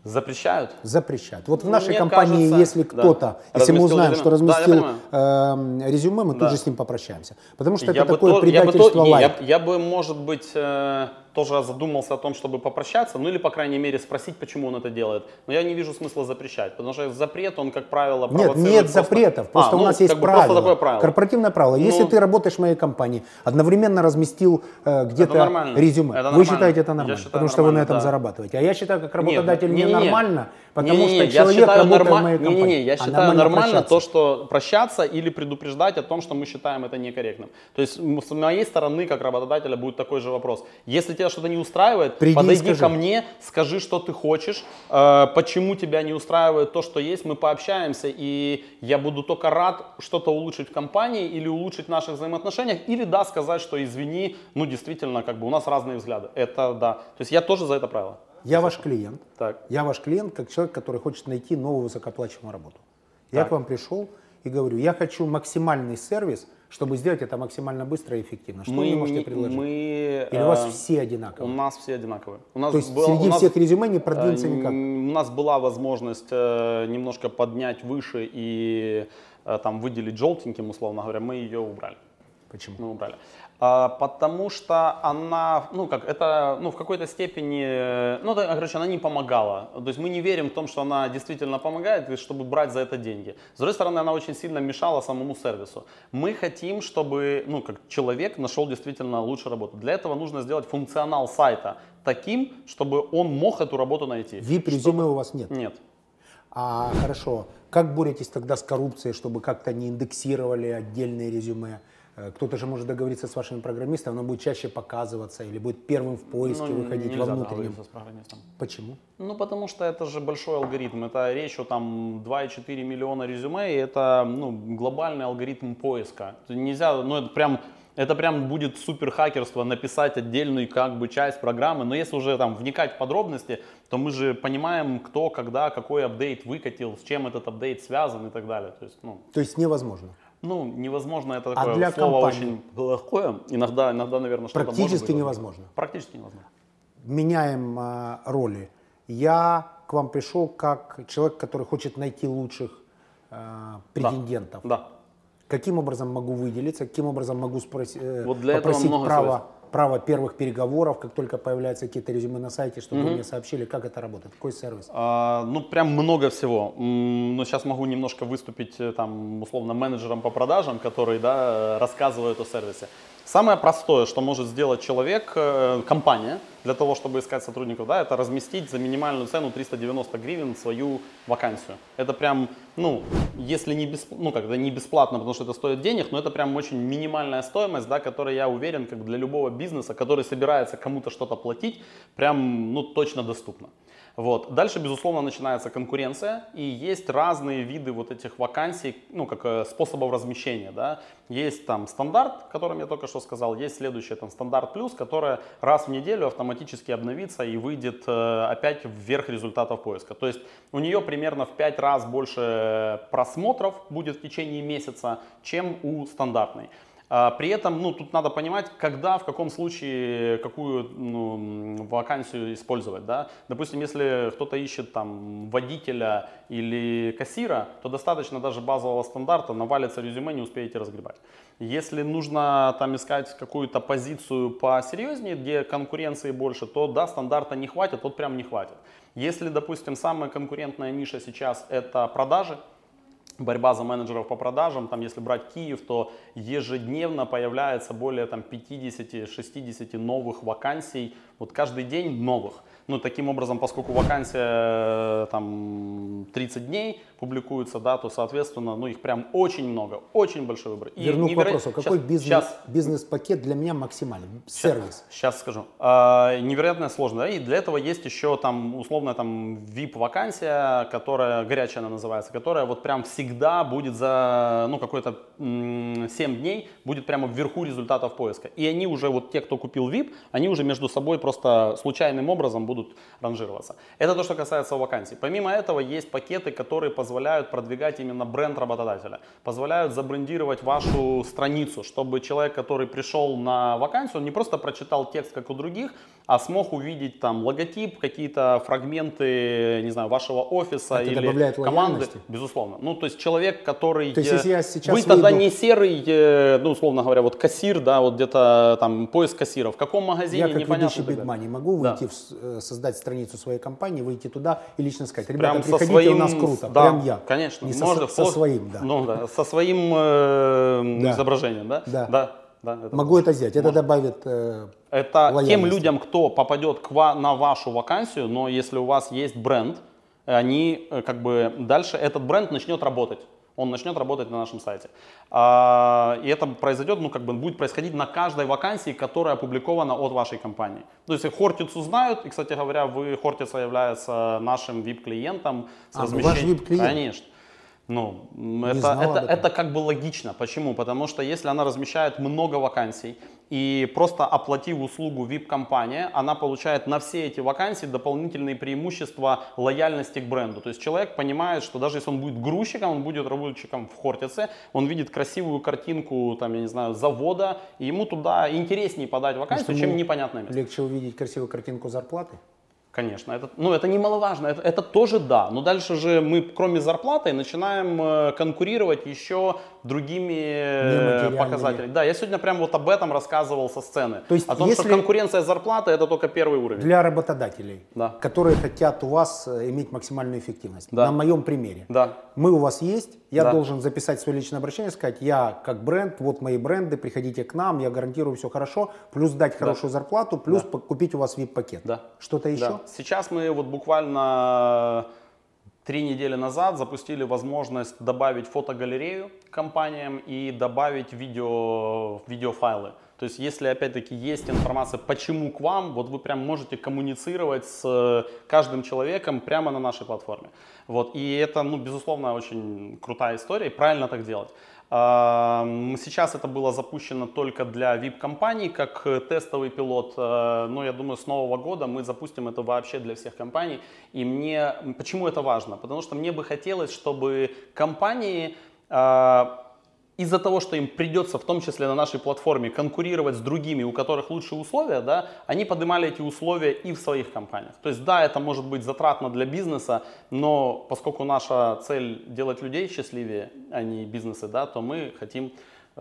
Запрещают? Запрещают. Вот в Ну, нашей мне компании, кажется, если да. кто-то, если мы Разместил узнаем, резюме. что Да, разместил понимаю. э, резюме, мы Да. тут же с ним попрощаемся. Потому что Я это такое то- я бы то- предательство не, я, я бы, может быть, э, тоже задумался о том, чтобы попрощаться, ну или, по крайней мере, спросить, почему он это делает. Но я не вижу смысла запрещать, потому что запрет, он, как правило, Нет, нет просто- запретов. Просто А, у ну, нас есть правило, Просто такое правило. Корпоративное правило. Если Ну, ты работаешь в моей компании, одновременно разместил э, где-то резюме, Это вы нормально. считаете это нормально, считаю, потому что вы на этом да. зарабатываете. А я считаю, как Нет, работодатель не-не-не. ненормально, потому Не-не-не, что я человек считаю работает в норма- моей компании. Не-не-не, я А считаю нормально прощаться. то, что прощаться или предупреждать о том, что мы считаем это некорректным. То есть с моей стороны, как работодателя, будет такой же вопрос. Если тебя что-то не устраивает, Приди подойди ко мне, скажи, что ты хочешь, э, почему тебя не устраивает то, что есть, мы пообщаемся, и я буду только рад что-то улучшить в компании или улучшить в наших взаимоотношениях, или да, сказать, что извини, ну действительно, как бы у нас разные взгляды. Это да. То есть я тоже за это правило. Я ваш клиент. Так. Я ваш клиент как человек, который хочет найти новую высокооплачиваемую работу. Я Так. к вам пришел и говорю, я хочу максимальный сервис, чтобы сделать это максимально быстро и эффективно. Что вы мне можете предложить? мы, Или у вас э, все У одинаковые? нас все одинаковые. У нас То есть было- среди у нас, всех резюме не э, продвинуться никак? У нас была возможность э, немножко поднять выше и э, там выделить желтеньким, условно говоря, мы ее убрали. Почему? Мы убрали. А, потому что она, ну как, это, ну в какой-то степени, э, ну да, короче, она не помогала. То есть мы не верим в том, что она действительно помогает, и чтобы брать за это деньги. С другой стороны, она очень сильно мешала самому сервису. Мы хотим, чтобы, ну как, человек нашел действительно лучшую работу. Для этого нужно сделать функционал сайта таким, чтобы он мог эту работу найти. VIP-резюме у вас нет? Нет. А хорошо, как боретесь тогда с коррупцией, чтобы как-то не индексировали отдельные резюме? Э, Кто-то же может договориться с вашими программистами, оно будет чаще показываться или будет первым в поиске Ну, выходить во внутреннем. с программистом. Почему? Ну, потому что это же большой алгоритм. Это речь о там 2,4 миллиона резюме, и это ну, глобальный алгоритм поиска. Нельзя, ну это прям, это прям будет супер хакерство написать отдельную как бы часть программы. Но если уже там вникать в подробности, то мы же понимаем, кто, когда, какой апдейт выкатил, с чем этот апдейт связан и так далее. То есть, ну, То есть невозможно. Ну невозможно, это А такое для слово компании? очень плохое. Иногда, иногда, наверное, что-то Практически быть невозможно. Практически невозможно. Меняем а, роли. Я к вам пришел как человек, который хочет найти лучших а, претендентов. Да. Каким образом могу выделиться, каким образом могу спроси- э, Вот для этого попросить много право, советов. Право первых переговоров, как только появляются какие-то резюме на сайте, чтобы вы мне сообщили, как это работает, какой сервис. А, ну, прям много всего. Но сейчас могу немножко выступить э, там, условно, менеджером по продажам, который, да, э, рассказывает о сервисе. Самое простое, что может сделать человек, э, компания, для того, чтобы искать сотрудников, да, это разместить за минимальную цену 390 гривен свою вакансию. Это прям, ну, если не, бесп... ну, как, не бесплатно, потому что это стоит денег, но это прям очень минимальная стоимость, да, которая, я уверен, как для любого бизнеса, который собирается кому-то что-то платить, прям, ну, точно доступна. Вот. Дальше, безусловно, начинается конкуренция, и есть разные виды вот этих вакансий, ну, как э, способов размещения, да. Есть там стандарт, о котором я только что сказал, есть следующее, там, стандарт плюс, которое раз в неделю автоматически обновится и выйдет э, опять вверх результатов поиска. То есть у нее примерно в 5 раз больше просмотров будет в течение месяца, чем у стандартной. А, При этом, ну, тут надо понимать, когда, в каком случае, какую ну, вакансию использовать, да. Допустим, если кто-то ищет там водителя или кассира, то достаточно даже базового стандарта, навалится резюме, не успеете разгребать. Если нужно там искать какую-то позицию посерьезнее, где конкуренции больше, то да, стандарта не хватит, вот прям не хватит. Если, допустим, самая конкурентная ниша сейчас это продажи, борьба за менеджеров по продажам, там, если брать Киев, то ежедневно появляется более там, 50-60 новых вакансий, вот каждый день новых. Ну, таким образом, поскольку вакансия там 30 дней публикуется, да, то, соответственно, ну, их прям очень много, очень большой выбор. И Верну неверо... к вопросу, какой бизнес, сейчас... бизнес-пакет для меня максимальный? Сервис. Сейчас, сейчас скажу. А, невероятно сложно, да, и для этого есть еще там, условно, там, VIP-вакансия, которая, горячая она называется, которая вот прям всегда будет за, ну, какой-то 7 дней, будет прямо вверху результатов поиска. И они уже, вот те, кто купил VIP, они уже между собой просто случайным образом будут будут ранжироваться. Это то, что касается вакансий. Помимо этого есть пакеты, которые позволяют продвигать именно бренд работодателя, позволяют забрендировать вашу страницу, чтобы человек, который пришел на вакансию, он не просто прочитал текст, как у других, а смог увидеть там логотип, какие-то фрагменты, не знаю, вашего офиса Это или команды. Лояльности? Безусловно. Ну, то есть человек, который... То есть, если я сейчас Вы выйду... тогда не серый, э, ну, условно говоря, вот кассир, да, вот где-то там поиск кассира. В каком магазине, я, как непонятно. Я, как могу выйти, да. в, э, создать страницу своей компании, выйти туда и лично сказать, ребята, прям приходите, своим, у нас круто, да, прям я. Конечно. Не Можно со, со своим, да. Ну, да. Со своим э, да. изображением, да? Да. да. Да, это Могу можно. это сделать. Это добавит э, Это тем людям, кто попадет к ва- на вашу вакансию, но если у вас есть бренд, они э, как бы дальше этот бренд начнет работать он начнет работать на нашем сайте. А, и это произойдет, ну, как бы будет происходить на каждой вакансии, которая опубликована от вашей компании. То есть Хортицу знают, и, кстати говоря, вы, Хортица является нашим VIP-клиентом с а, размещением. Ваш VIP-клиент? Конечно. Ну, это, это, это как бы логично. Почему? Потому что если она размещает много вакансий, и просто оплатив услугу VIP-компания, она получает на все эти вакансии дополнительные преимущества лояльности к бренду. То есть человек понимает, что даже если он будет грузчиком, он будет работчиком в Хортице, он видит красивую картинку, там, я не знаю, завода, и ему туда интереснее подать вакансию, чем непонятное место. Легче увидеть красивую картинку зарплаты? Конечно, это, ну, это немаловажно, это, это тоже да. Но дальше же мы, кроме зарплаты, начинаем э, конкурировать еще другими э, показателями. Да, я сегодня прям вот об этом рассказывал со сцены. То есть, о том, что конкуренция зарплаты это только первый уровень. Для работодателей, да. которые хотят у вас э, иметь максимальную эффективность. Да. На моем примере. Да. Мы у вас есть, я да. должен записать свое личное обращение, сказать, я как бренд, вот мои бренды, приходите к нам, я гарантирую все хорошо, плюс дать хорошую да. зарплату, плюс да. купить у вас VIP-пакет. Да. Что-то еще? Да. Сейчас мы вот буквально три недели назад запустили возможность добавить фотогалерею компаниям и добавить видео, видеофайлы. То есть, если опять-таки есть информация, почему к вам, вот вы прям можете коммуницировать с каждым человеком прямо на нашей платформе. Вот. И это, ну, безусловно, очень крутая история, и правильно так делать. Сейчас это было запущено только для VIP-компаний, как тестовый пилот, э, но я думаю, с нового года мы запустим это вообще для всех компаний. И мне, почему это важно? Потому что мне бы хотелось, чтобы компании а, из-за того, что им придется в том числе на нашей платформе конкурировать с другими, у которых лучшие условия, да, они поднимали эти условия и в своих компаниях. То есть да, это может быть затратно для бизнеса, но поскольку наша цель делать людей счастливее, а не бизнесы, да, то мы хотим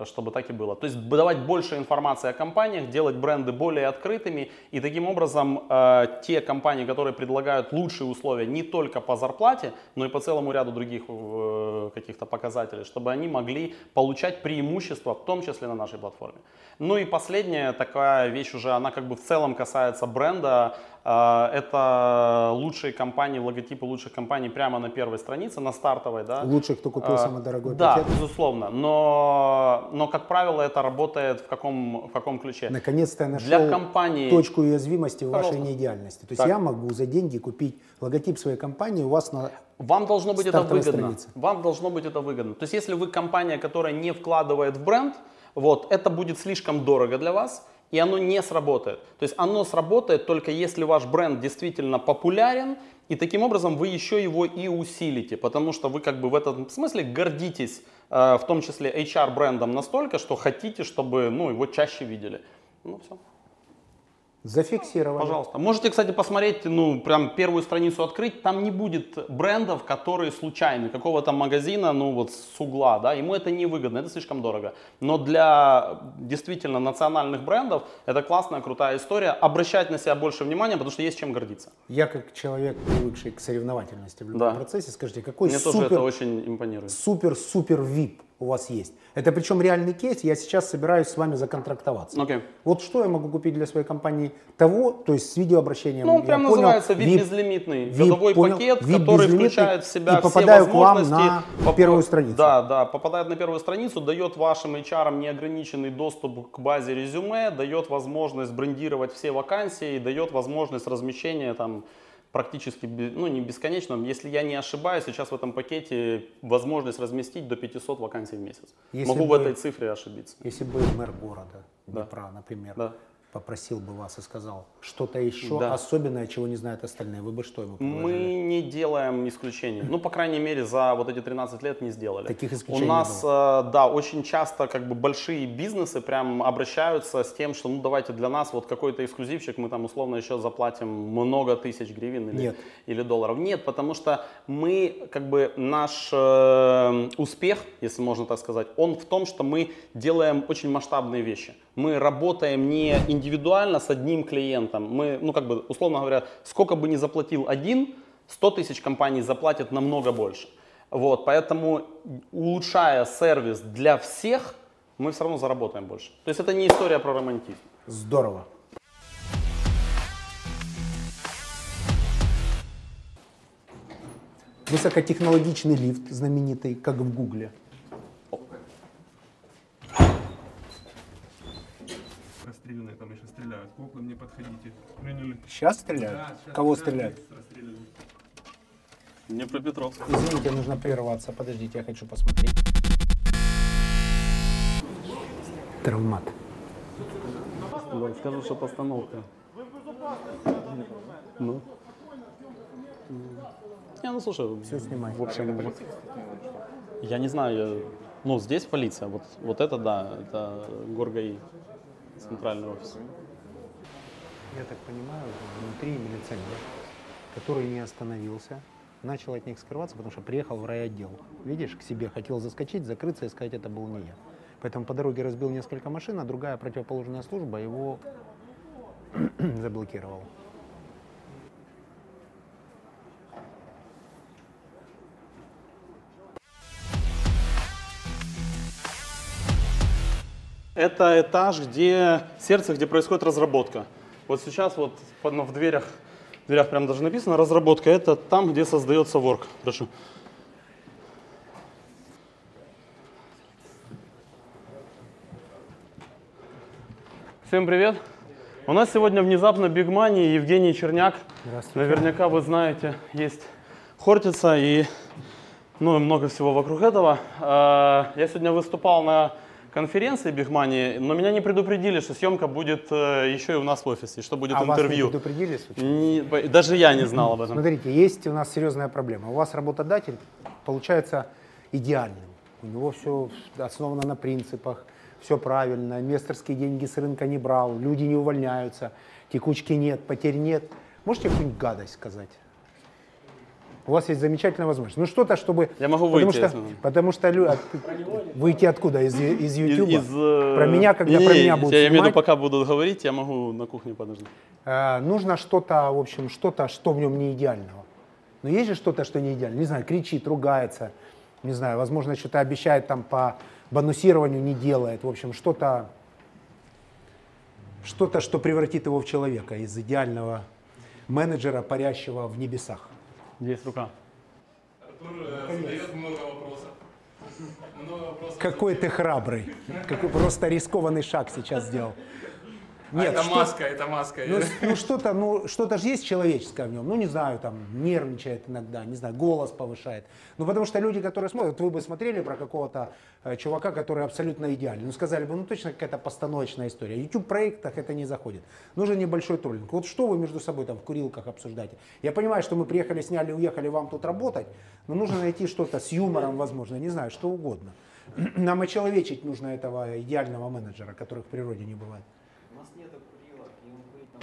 чтобы так и было. То есть давать больше информации о компаниях, делать бренды более открытыми и таким образом э, те компании, которые предлагают лучшие условия не только по зарплате, но и по целому ряду других э, каких-то показателей, чтобы они могли получать преимущества, в том числе на нашей платформе. Ну и последняя такая вещь уже, она как бы в целом касается бренда, это лучшие компании, логотипы лучших компаний прямо на первой странице, на стартовой. Да? Лучший, кто купил а, самый дорогой да, пакет? Да, безусловно. Но, но, как правило, это работает в каком, в каком ключе? Наконец-то я нашел Для компании... точку уязвимости в вашей неидеальности. То есть так. я могу за деньги купить логотип своей компании у вас на вам должно быть это выгодно. Странице. Вам должно быть это выгодно. То есть, если вы компания, которая не вкладывает в бренд, вот, это будет слишком дорого для вас и оно не сработает. То есть оно сработает только если ваш бренд действительно популярен, и таким образом вы еще его и усилите, потому что вы как бы в этом смысле гордитесь, э, в том числе HR брендом настолько, что хотите, чтобы ну, его чаще видели. Ну все. Зафиксировали. Пожалуйста. Можете, кстати, посмотреть, ну, прям первую страницу открыть. Там не будет брендов, которые случайны, какого-то магазина, ну, вот с угла, да, ему это невыгодно, это слишком дорого. Но для действительно национальных брендов это классная, крутая история. Обращать на себя больше внимания, потому что есть чем гордиться. Я как человек, привыкший к соревновательности в любом Да. процессе, скажите, какой Мне тоже это супер, очень импонирует. супер-супер VIP у вас есть? Это причем реальный кейс, я сейчас собираюсь с вами законтрактоваться. Окей. Вот что я могу купить для своей компании того, то есть с видеообращением. Ну, он прям понял, называется VIP, VIP, безлимитный. VIP, годовой понял, пакет, VIP который включает в себя и все попадаю к вам возможности. на Поп- первую страницу. Да, да, попадает на первую страницу, дает вашим HR неограниченный доступ к базе резюме, дает возможность брендировать все вакансии, дает возможность размещения там практически, ну не бесконечно, если я не ошибаюсь, сейчас в этом пакете возможность разместить до 500 вакансий в месяц. Если Могу в бы- этой цифре ошибиться. Если бы мэр города Да. Днепра, например, Да. Попросил бы вас и сказал что-то еще Да. особенное, чего не знают остальные, вы бы что ему предложили? Мы не делаем исключений. Ну, по крайней мере, за вот эти 13 лет не сделали. Таких У исключений нас, не э, да, очень часто как бы большие бизнесы прям обращаются с тем, что ну давайте для нас вот какой-то эксклюзивчик, мы там условно еще заплатим много тысяч гривен или, Нет. или долларов. Нет, потому что мы, как бы наш э, успех, если можно так сказать, он в том, что мы делаем очень масштабные вещи. Мы работаем не индивидуально с одним клиентом. Мы, ну как бы, условно говоря, сколько бы ни заплатил один, 100 тысяч компаний заплатят намного больше. Вот, поэтому улучшая сервис для всех, мы все равно заработаем больше. То есть это не история про романтизм. Здорово. Высокотехнологичный лифт, знаменитый, как в Гугле. Расстрелянные там еще стреляют. К окнам не подходите. Приняли. Сейчас стреляют? Да, сейчас Кого стреляют, стреляют? расстреляли. Днепропетровск. Извините, нужно прерваться. Подождите, я хочу посмотреть. Травмат. скажу, что постановка. Ну. Не, ну слушай, Все снимай. в общем, вот, я не знаю, я- ну здесь полиция, вот, вот это да, это Горгаи, центральный офис. Я так понимаю, внутри милиционер, который не остановился, начал от них скрываться, потому что приехал в райотдел. Видишь, к себе хотел заскочить, закрыться и сказать, это был не я. Поэтому по дороге разбил несколько машин, а другая противоположная служба его заблокировала. Это этаж, где сердце, где происходит разработка. Вот сейчас вот ну, в дверях, в дверях прям даже написано разработка. Это там, где создается ворк. Прошу. Всем привет. У нас сегодня внезапно Бигмани и Евгений Черняк. Наверняка вы знаете, есть Хортица и ну, много всего вокруг этого. А, Я сегодня выступал на конференции Бигмани, но меня не предупредили, что съемка будет э, еще и у нас в офисе, что будет а вас не интервью. предупредили случайно? Не- даже я не знал об этом. Смотрите, есть у нас серьезная проблема. У вас работодатель получается идеальным. У него все основано на принципах, все правильно, инвесторские деньги с рынка не брал, люди не увольняются, текучки нет, потерь нет. Можете какую-нибудь гадость сказать? У вас есть замечательная возможность. Ну что-то, чтобы... Я могу потому выйти, Что, потому что... лю- от- Выйти откуда? Из, из Из- YouTube? из, э, Про меня, когда не, про меня будут Я имею в виду, снимать, пока будут говорить, я могу на кухне подождать. э, нужно что-то, в общем, что-то, что в нем не идеального. Но есть же что-то, что не идеально. Не знаю, кричит, ругается, не знаю, возможно, что-то обещает там по бонусированию, не делает. В общем, что-то, что-то, что превратит его в человека из идеального менеджера, парящего в небесах. Есть рука. Артур э, задает много вопросов. Много вопросов. Какой ты храбрый. Какой просто рискованный шаг сейчас сделал. А это что- маска, это маска. Ну, ну, что-то, ну что-то же есть человеческое в нем. Ну не знаю, там нервничает иногда, не знаю, голос повышает. Ну потому что люди, которые смотрят, вы бы смотрели про какого-то э, чувака, который абсолютно идеальный. Ну сказали бы, ну точно какая-то постановочная история. В YouTube проектах это не заходит. Нужен небольшой троллинг. Вот что вы между собой там в курилках обсуждаете? Я понимаю, что мы приехали, сняли, уехали вам тут работать, но нужно найти что-то с юмором, возможно, не знаю, что угодно. Нам очеловечить нужно этого идеального менеджера, которых в природе не бывает. У нас нет курилок, и вы там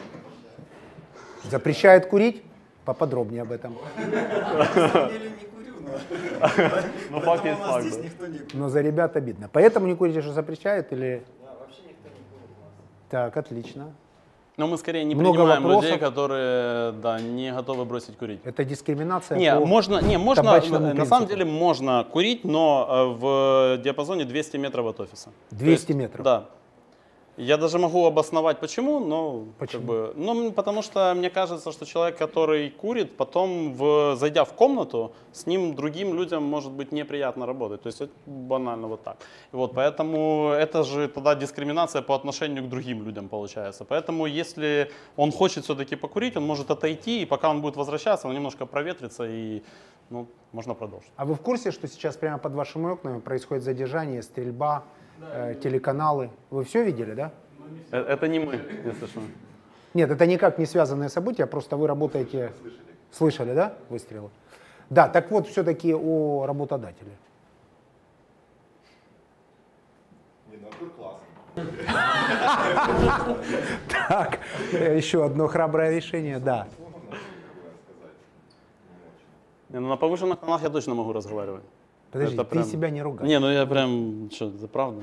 Запрещает курить? Поподробнее об этом. На самом деле не курю, но Ну, факт есть факт. Но за ребят обидно. Поэтому не курите, что запрещают или... Да, вообще никто не курит у нас. Так, отлично. Но мы скорее не Много принимаем вопросов. людей, которые да, не готовы бросить курить. Это дискриминация Не, по можно, не, можно, на самом принципу. деле можно курить, но э, в диапазоне 200 метров от офиса. То 200 есть, метров. Да. Я даже могу обосновать, почему, но Почему? Как бы, ну, потому что мне кажется, что человек, который курит, потом, в, зайдя в комнату, с ним другим людям может быть неприятно работать. То есть это банально вот так. И вот, поэтому это же тогда дискриминация по отношению к другим людям получается. Поэтому если он хочет все-таки покурить, он может отойти, и пока он будет возвращаться, он немножко проветрится, и ну, можно продолжить. А вы в курсе, что сейчас прямо под вашими окнами происходит задержание, стрельба, э, телеканалы? Вы все видели, да? Э, Это не мы, если что. Нет, это никак не связанные события, просто вы работаете... Слышали, да, выстрелы? Да, так вот, все-таки о работодателе. Не, ну классно. Так, еще одно храброе решение, да. Не, ну, на повышенных тонах я точно могу разговаривать. Подожди, Это ты прям- себя не ругай. Не, ну я прям, что, это правда?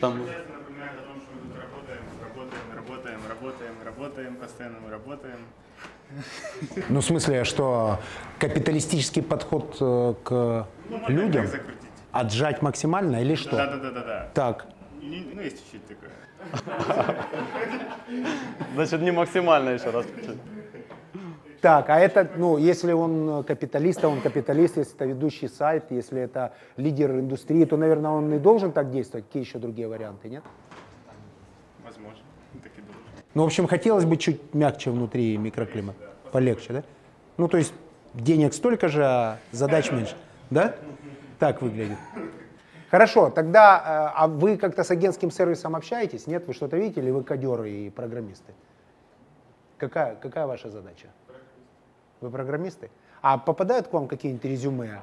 Там- Там... напоминает о том, что мы тут работаем, работаем, работаем, работаем, работаем, постоянно мы работаем. Ну, в смысле, что капиталистический подход э, к Ну, людям, отжать максимально или что? Да, да, да, да, да. Так, Ну, есть чуть-чуть такое. Значит, не максимально еще раз. Так, а это, ну, если он э, капиталист, а он капиталист, если это ведущий сайт, если это лидер индустрии, то, наверное, он и должен так действовать. Какие еще другие варианты, нет? Возможно. Так и должен. Ну, в общем, хотелось бы чуть мягче внутри микроклимат, полегче, да? Ну, то есть денег столько же, а задач меньше, да? Так выглядит. Хорошо, тогда, э, а вы как-то с агентским сервисом общаетесь? Нет, вы что-то видите, или вы кодеры и программисты? Какая, какая ваша задача? Вы программисты? А попадают к вам какие-нибудь резюме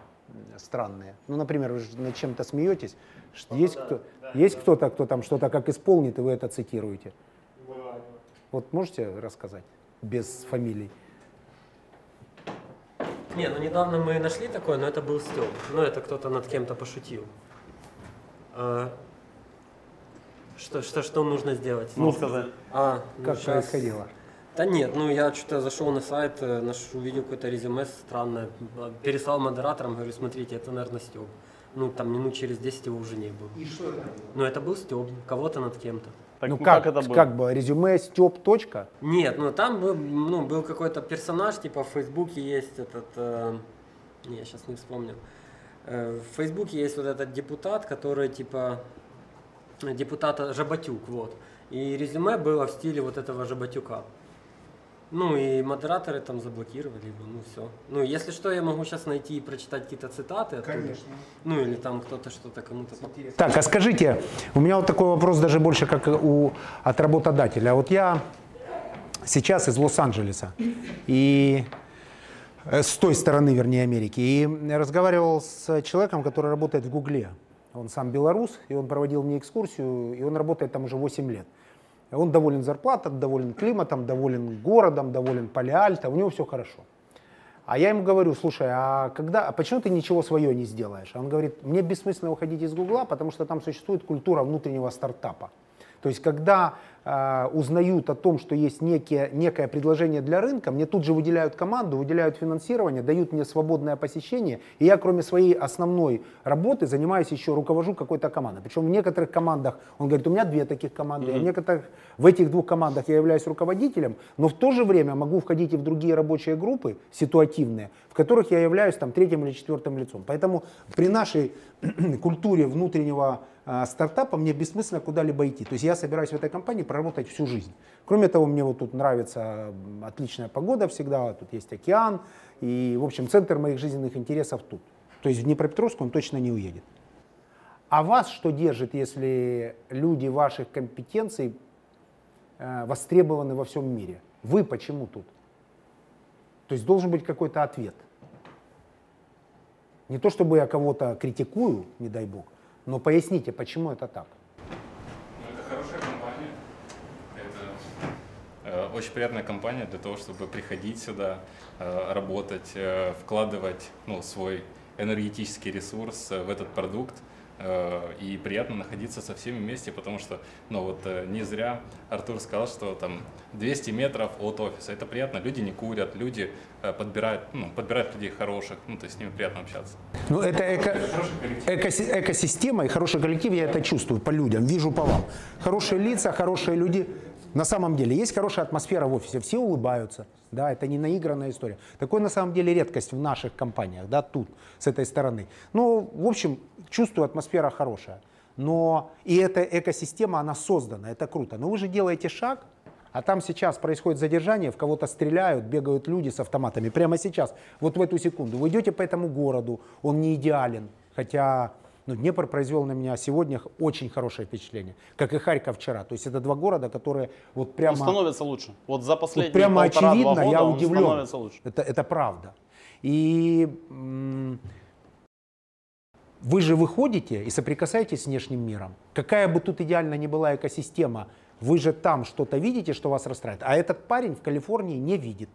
странные? Ну, например, вы же над чем-то смеетесь. Ш- Есть, кто, есть кто-то, кто там что-то как исполнит, и вы это цитируете? Вот можете рассказать без фамилий? Не, ну недавно мы нашли такое, но это был Степ. Ну, это кто-то над кем-то пошутил. А, что, что, что нужно сделать? Ну, сказать. А, ну, Как щас. происходило? Да нет, ну я что-то зашел на сайт, э, наш, увидел какое-то резюме странное, а, переслал модераторам, говорю, смотрите, это, наверное, Степ. Ну, там минут через 10 его уже не было. И что это? Ну, это был Степ, кого-то над кем-то. Так, ну, ну, как, как это было? как бы резюме Степ. Точка. Нет, ну там был, ну, был какой-то персонаж, типа в Фейсбуке есть этот, э, не, я сейчас не вспомню. Э, в Фейсбуке есть вот этот депутат, который типа э, депутата Жаботюк, вот. И резюме было в стиле вот этого Жаботюка. Ну и модераторы там заблокировали его, ну все. Ну если что, я могу сейчас найти и прочитать какие-то цитаты оттуда. Ну или там кто-то что-то кому-то... Так, а скажите, у меня вот такой вопрос даже больше как у, от работодателя. Вот я сейчас из Лос-Анджелеса и э, с той стороны, вернее, Америки, и разговаривал с человеком, который работает в Гугле. Он сам белорус, и он проводил мне экскурсию, и он работает там уже 8 лет. Он доволен зарплатой, доволен климатом, доволен городом, доволен Палеальто, у него все хорошо. А я ему говорю, слушай, а когда, а почему ты ничего свое не сделаешь? Он говорит, мне бессмысленно уходить из Гугла, потому что там существует культура внутреннего стартапа. То есть, когда э, узнают о том, что есть некие, некое предложение для рынка, мне тут же выделяют команду, выделяют финансирование, дают мне свободное посещение, и я, кроме своей основной работы, занимаюсь еще, руковожу какой-то командой. Причем в некоторых командах, он говорит, у меня две таких команды, а в некоторых, в этих двух командах я являюсь руководителем, но в то же время могу входить и в другие рабочие группы, ситуативные, в которых я являюсь там третьим или четвертым лицом. Поэтому при нашей культуре внутреннего а, стартапа мне бессмысленно куда-либо идти. То есть я собираюсь в этой компании проработать всю жизнь. Кроме того, мне вот тут нравится отличная погода всегда, тут есть океан, и, в общем, центр моих жизненных интересов тут. То есть в Днепропетровск он точно не уедет. А вас что держит, если люди ваших компетенций э, востребованы во всем мире? Вы почему тут? То есть должен быть какой-то ответ. Не то чтобы я кого-то критикую, не дай бог, но поясните, почему это так. Ну, это хорошая компания. Это Э, Очень приятная компания для того, чтобы приходить сюда, э, работать, э, вкладывать ну, свой энергетический ресурс э, в этот продукт. Э, И приятно находиться со всеми вместе, потому что, ну вот э, не зря Артур сказал, что там 200 метров от офиса. Это приятно. Люди не курят, люди э, подбирают, ну, подбирают людей хороших, ну то есть с ними приятно общаться. Ну, это эко- экоси- экосистема и хороший коллектив, я это чувствую по людям, вижу по вам. Хорошие лица, хорошие люди. На самом деле есть хорошая атмосфера в офисе, все улыбаются. Да, это не наигранная история. Такое на самом деле редкость в наших компаниях, да, тут, с этой стороны. Ну, в общем, чувствую, атмосфера хорошая. Но и эта экосистема, она создана, это круто. Но вы же делаете шаг, а там сейчас происходит задержание, в кого-то стреляют, бегают люди с автоматами. Прямо сейчас, вот в эту секунду. Вы идете по этому городу, он не идеален. Хотя ну, Днепр произвел на меня сегодня очень хорошее впечатление, как и Харьков вчера. То есть это два города, которые вот Он прямо... становится лучше. Вот за Вот последние прямо полтора-два очевидно, года я удивлен. становится лучше. Это, это правда. И вы же выходите и соприкасаетесь с внешним миром. Какая бы тут идеально ни была экосистема, вы же там что-то видите, что вас расстраивает. А этот парень в Калифорнии не видит.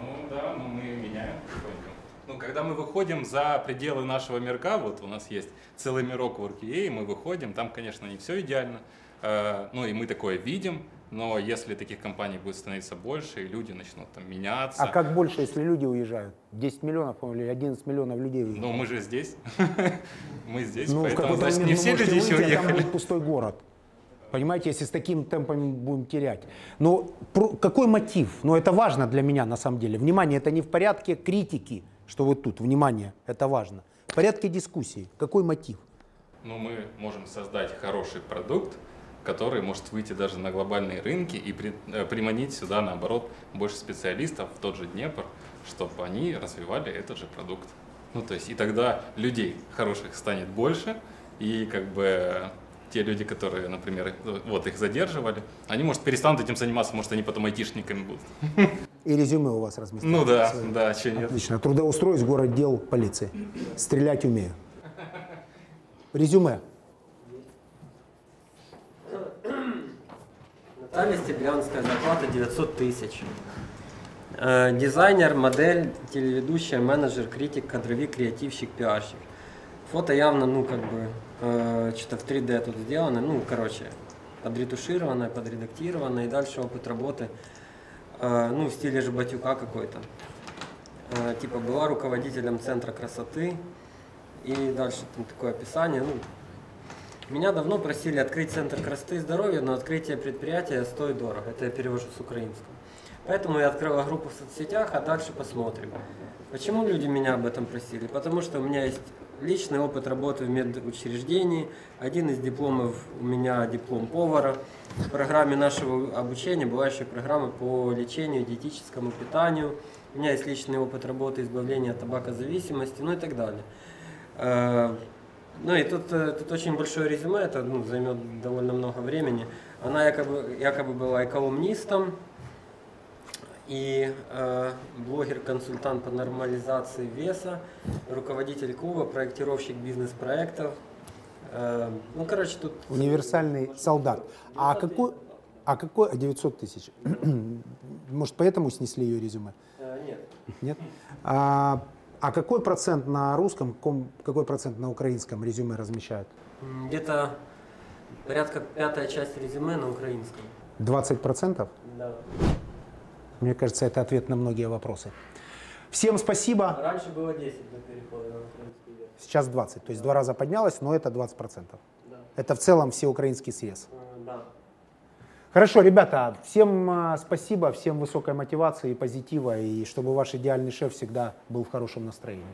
Ну да, но мы меняем потихоньку. Ну, когда мы выходим за пределы нашего мирка, вот у нас есть целый мирок в RQA, мы выходим, там, конечно, не все идеально, э, ну и мы такое видим, но если таких компаний будет становиться больше, и люди начнут там меняться, А как больше, если люди уезжают? 10 миллионов, по-моему, или 11 миллионов людей уезжают. ну мы же здесь, мы здесь, Ну, поэтому, значит, не все люди еще а там уехали. будет пустой город. Понимаете, если с таким темпами будем терять. Но про- какой мотив? Ну, это важно для меня на самом деле. Внимание, это не в порядке критики, что вы тут. Внимание, это важно. В порядке дискуссии. Какой мотив? Ну, мы можем создать хороший продукт, который может выйти даже на глобальные рынки и при- э, приманить сюда, наоборот, больше специалистов в тот же Днепр, чтобы они развивали этот же продукт. Ну, то есть, и тогда людей хороших станет больше, и как бы те люди, которые, например, вот их задерживали, они, может, перестанут этим заниматься, может, они потом айтишниками будут. И резюме у вас разместили. Ну да, Свои. да, что нет. Отлично. Трудоустроюсь в город дел полиции. Стрелять умею. Резюме. Наталья Стеблянская, зарплата 900 тысяч. Э, Дизайнер, модель, телеведущая, менеджер, критик, кадровик, креативщик, пиарщик. Фото явно, ну, как бы, э, что-то в 3D тут сделано, ну, короче, подретушированное, подредактированное, и дальше опыт работы, э, ну, в стиле же Батюка какой-то. Э, типа, была руководителем Центра красоты, и дальше там такое описание, ну, меня давно просили открыть центр красоты и здоровья, но открытие предприятия стоит дорого. Это я перевожу с украинского. Поэтому я открыла группу в соцсетях, а дальше посмотрим. Почему люди меня об этом просили? Потому что у меня есть личный опыт работы в медучреждении. Один из дипломов у меня диплом повара. В программе нашего обучения была еще программа по лечению, диетическому питанию. У меня есть личный опыт работы избавления от табакозависимости, ну и так далее. Э, ну и тут, э, тут очень большое резюме, это ну, займет довольно много времени. Она якобы, якобы была и колумнистом, и э, блогер-консультант по нормализации веса, руководитель клуба, проектировщик бизнес-проектов. Э, ну, короче, тут... Универсальный солдат. А какой, а какой 900 тысяч? Может, поэтому снесли ее резюме? Э, нет. Нет? А, а какой процент на русском, ком- какой процент на украинском резюме размещают? Где-то порядка пятая часть резюме на украинском. 20 процентов? Да. Мне кажется, это ответ на многие вопросы. Всем спасибо. Раньше было 10 до перехода на украинский язык. Сейчас 20. То есть два раза поднялось, но это 20 процентов. Да. Это в целом всеукраинский срез. Э, да. Хорошо, ребята, всем а, спасибо, всем высокой мотивации и позитива, и чтобы ваш идеальный шеф всегда был в хорошем настроении.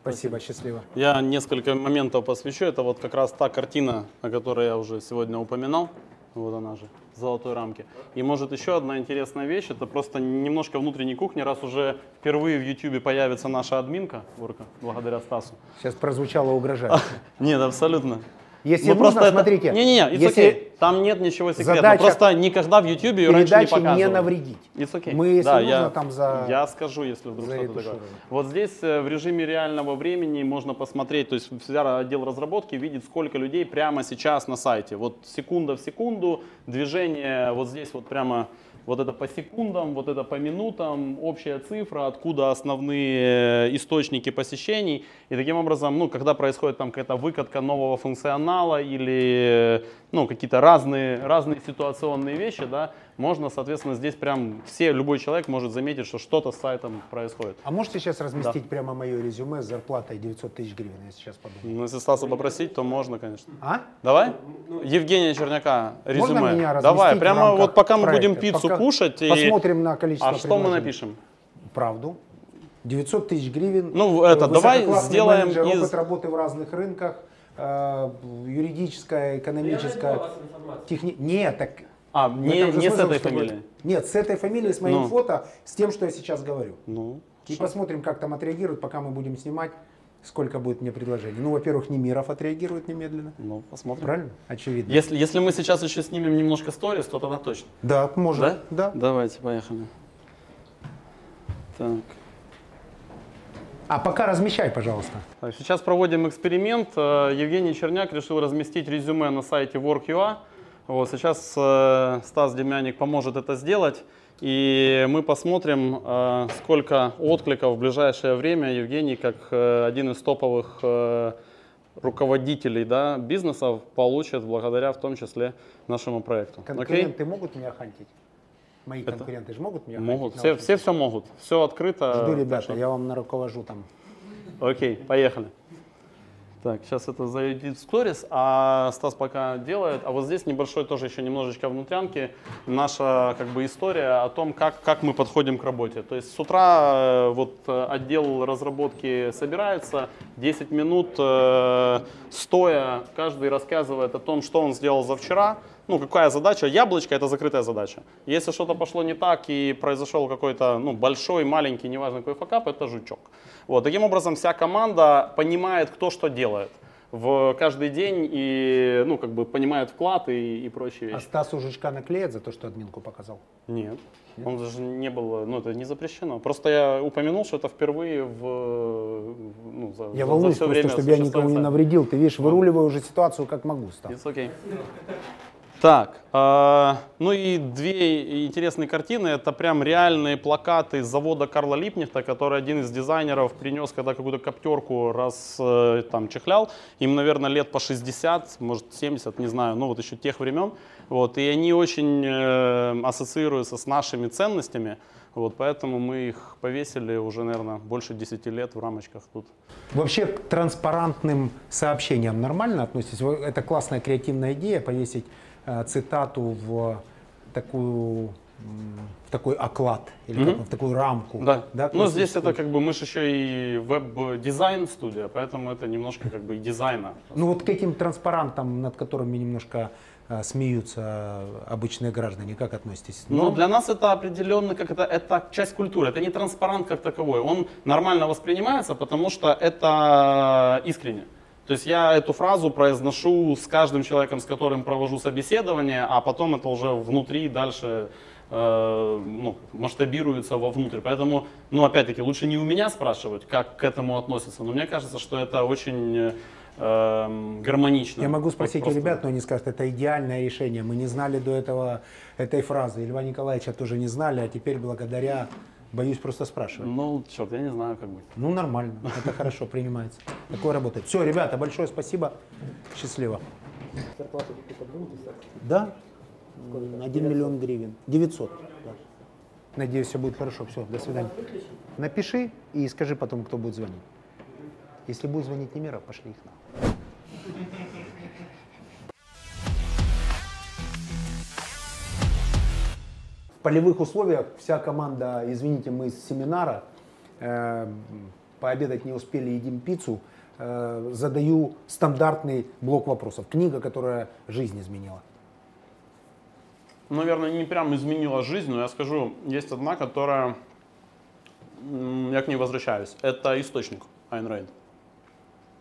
Спасибо, счастливо. Я несколько моментов посвящу. Это вот как раз та картина, о которой я уже сегодня упоминал. Вот она же, в золотой рамке. И может еще одна интересная вещь, это просто немножко внутренней кухни, раз уже впервые в YouTube появится наша админка, Урка, благодаря Стасу. Сейчас прозвучало угрожающе. Нет, абсолютно. Если Ну, нужно, просто это- смотрите, Не-не-не, it's если okay. Там нет ничего секретного. задача Просто никогда в YouTube ее раньше не показывали. не навредить. It's okay. Мы, если да, нужно, я, там за- я скажу, если вдруг что-то такое. Вот здесь э, в режиме реального времени можно посмотреть, то есть всегда отдел разработки видит, сколько людей прямо сейчас на сайте. Вот секунда в секунду, движение вот здесь вот прямо вот это по секундам, вот это по минутам, общая цифра, откуда основные э, источники посещений. И таким образом, ну, когда происходит там какая-то выкатка нового функционала или э, ну, какие-то разные, разные ситуационные вещи, да, можно, соответственно, здесь прям все, любой человек может заметить, что что-то с сайтом происходит. А можете сейчас разместить прямо мое резюме с зарплатой 900 тысяч гривен, я сейчас подумаю. Ну, если Стаса попросить, то можно, конечно. А? Давай? Евгения Черняка, резюме. Можно меня разместить Давай, прямо вот пока мы будем проекта? пиццу Пока кушать. и- Посмотрим на количество А что мы напишем? Правду. 900 тысяч гривен. Ну, это, давай сделаем менеджер, из- опыт работы в разных рынках, э, юридическая, экономическая, техни... Нет, так... А, не, не с смысл, этой чтобы- фамилией. Нет, с этой фамилией, с моим Ну. фото, с тем, что я сейчас говорю. Ну, И посмотрим, как там отреагируют, пока мы будем снимать, сколько будет мне предложений. Ну, во-первых, Немиров отреагирует немедленно. ну, посмотрим. Правильно? Очевидно. Если, если мы сейчас еще снимем немножко сторис, то тогда точно. Да, может. Да? Да. Давайте, поехали. Так. А пока размещай, пожалуйста. Так, Сейчас проводим эксперимент. Э, Евгений Черняк решил разместить резюме на сайте Work.ua. Вот, сейчас э, Стас Демяник поможет это сделать. И мы посмотрим, э, сколько откликов в ближайшее время Евгений, как э, один из топовых э, руководителей да, бизнесов, получит благодаря в том числе нашему проекту. Окей? Конкуренты могут меня хантить? Мои Это- конкуренты же могут меня Могут. Все, все все могут. Все открыто. Жду, ребята, что- я вам наруковожу там. Окей, поехали. Так, сейчас это зайдет в сторис, а Стас пока делает. А вот здесь небольшой тоже еще немножечко внутрянки. Наша как бы история о том, как, как мы подходим к работе. То есть с утра э, вот э, отдел разработки собирается, 10 минут э, стоя, каждый рассказывает о том, что он сделал за вчера, ну, какая задача? Яблочко – это закрытая задача. Если что-то пошло не так и произошел какой-то ну, большой, маленький, неважно какой факап, это жучок. Вот, таким образом, вся команда понимает, кто что делает в каждый день и ну, как бы понимает вклад и, и прочие А вещи. Стасу жучка наклеят за то, что админку показал? Нет. Он даже не был, ну это не запрещено. Просто я упомянул, что это впервые в, ну, за, Я за волнуюсь все просто, время чтобы я никому не навредил. Ты видишь, выруливаю уже ситуацию как могу, Стас. It's okay. Так, а, ну и две интересные картины. Это прям реальные плакаты из завода Карла Липнихта, который один из дизайнеров принес, когда какую-то коптерку раз э, там чехлял. Им, наверное, лет по 60, может 70, не знаю, ну вот еще тех времен. Вот, и они очень э, ассоциируются с нашими ценностями. Вот, поэтому мы их повесили уже, наверное, больше 10 лет в рамочках тут. Вообще к транспарантным сообщениям нормально относитесь? Это классная креативная идея повесить э, цитату в такую в такой оклад или как, Мгм. в такую рамку. Да. ну здесь классическую. это как бы мы же еще и веб-дизайн студия, поэтому это немножко как бы и дизайна. Ну вот к этим транспарантам, над которыми немножко э, смеются обычные граждане, как относитесь? Но для нас это определенно как это, это часть культуры, это не транспарант как таковой. Он нормально воспринимается, потому что это искренне. То есть я эту фразу произношу с каждым человеком, с которым провожу собеседование, а потом это уже внутри дальше э, ну, масштабируется вовнутрь. Поэтому, ну, опять-таки, лучше не у меня спрашивать, как к этому относятся, но мне кажется, что это очень э, гармонично. Я могу спросить Просто- у ребят, но они скажут, это идеальное решение. Мы не знали до этого этой фразы. И Льва Николаевича тоже не знали, а теперь благодаря, боюсь просто спрашивать. Ну, черт, я не знаю, как быть. Ну, нормально, это хорошо принимается. Такое работает. Все, ребята, большое спасибо. Счастливо. Зарплату какую-то будете? Да? 1 миллион гривен. 900. Надеюсь, все будет хорошо. Все, до свидания. Напиши и скажи потом, кто будет звонить. Если будет звонить Немиров, пошли их на. Полевых условиях вся команда, извините, мы с семинара, э, пообедать не успели, едим пиццу, э, задаю стандартный блок вопросов. Книга, которая жизнь изменила. наверное, не прям изменила жизнь, но я скажу, есть одна, которая, я к ней возвращаюсь. Это источник Айн Рэйд.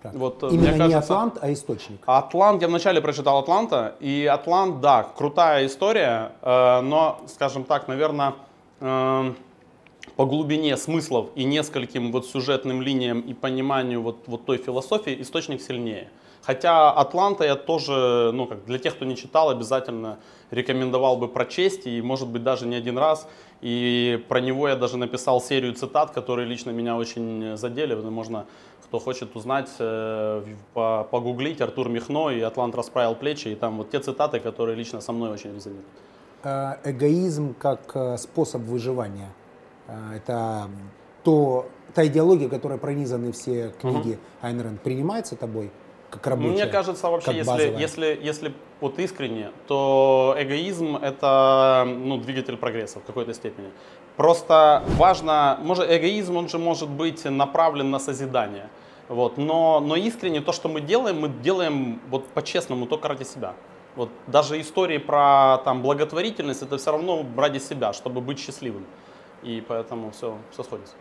Так. Вот, э, Именно мне не кажется- Атлант, а источник. Атлант, я вначале прочитал Атланта, и Атлант, да, крутая история, э, но, скажем так, наверное, по глубине смыслов и нескольким вот сюжетным линиям и пониманию вот, вот той философии источник сильнее. Хотя Атланта я тоже, ну как для тех, кто не читал, обязательно рекомендовал бы прочесть, и может быть даже не один раз. И про него я даже написал серию цитат, которые лично меня очень задели. Можно, кто хочет узнать, э, погуглить Артур Михно и Атлант расправил плечи, и там вот те цитаты, которые лично со мной очень резонируют. Э, Эгоизм как э, способ выживания. Это то, та идеология, которая пронизаны все книги Айн Рэнд, принимается тобой как рабочая? Мне кажется, вообще, как если, базовая? если, если вот искренне, то эгоизм это ну, двигатель прогресса в какой-то степени. Просто важно, может, эгоизм, он же может быть направлен на созидание. Вот. Но, но искренне то, что мы делаем, мы делаем вот по-честному только ради себя. Вот даже истории про там, благотворительность, это все равно ради себя, чтобы быть счастливым. И поэтому все, все сходится.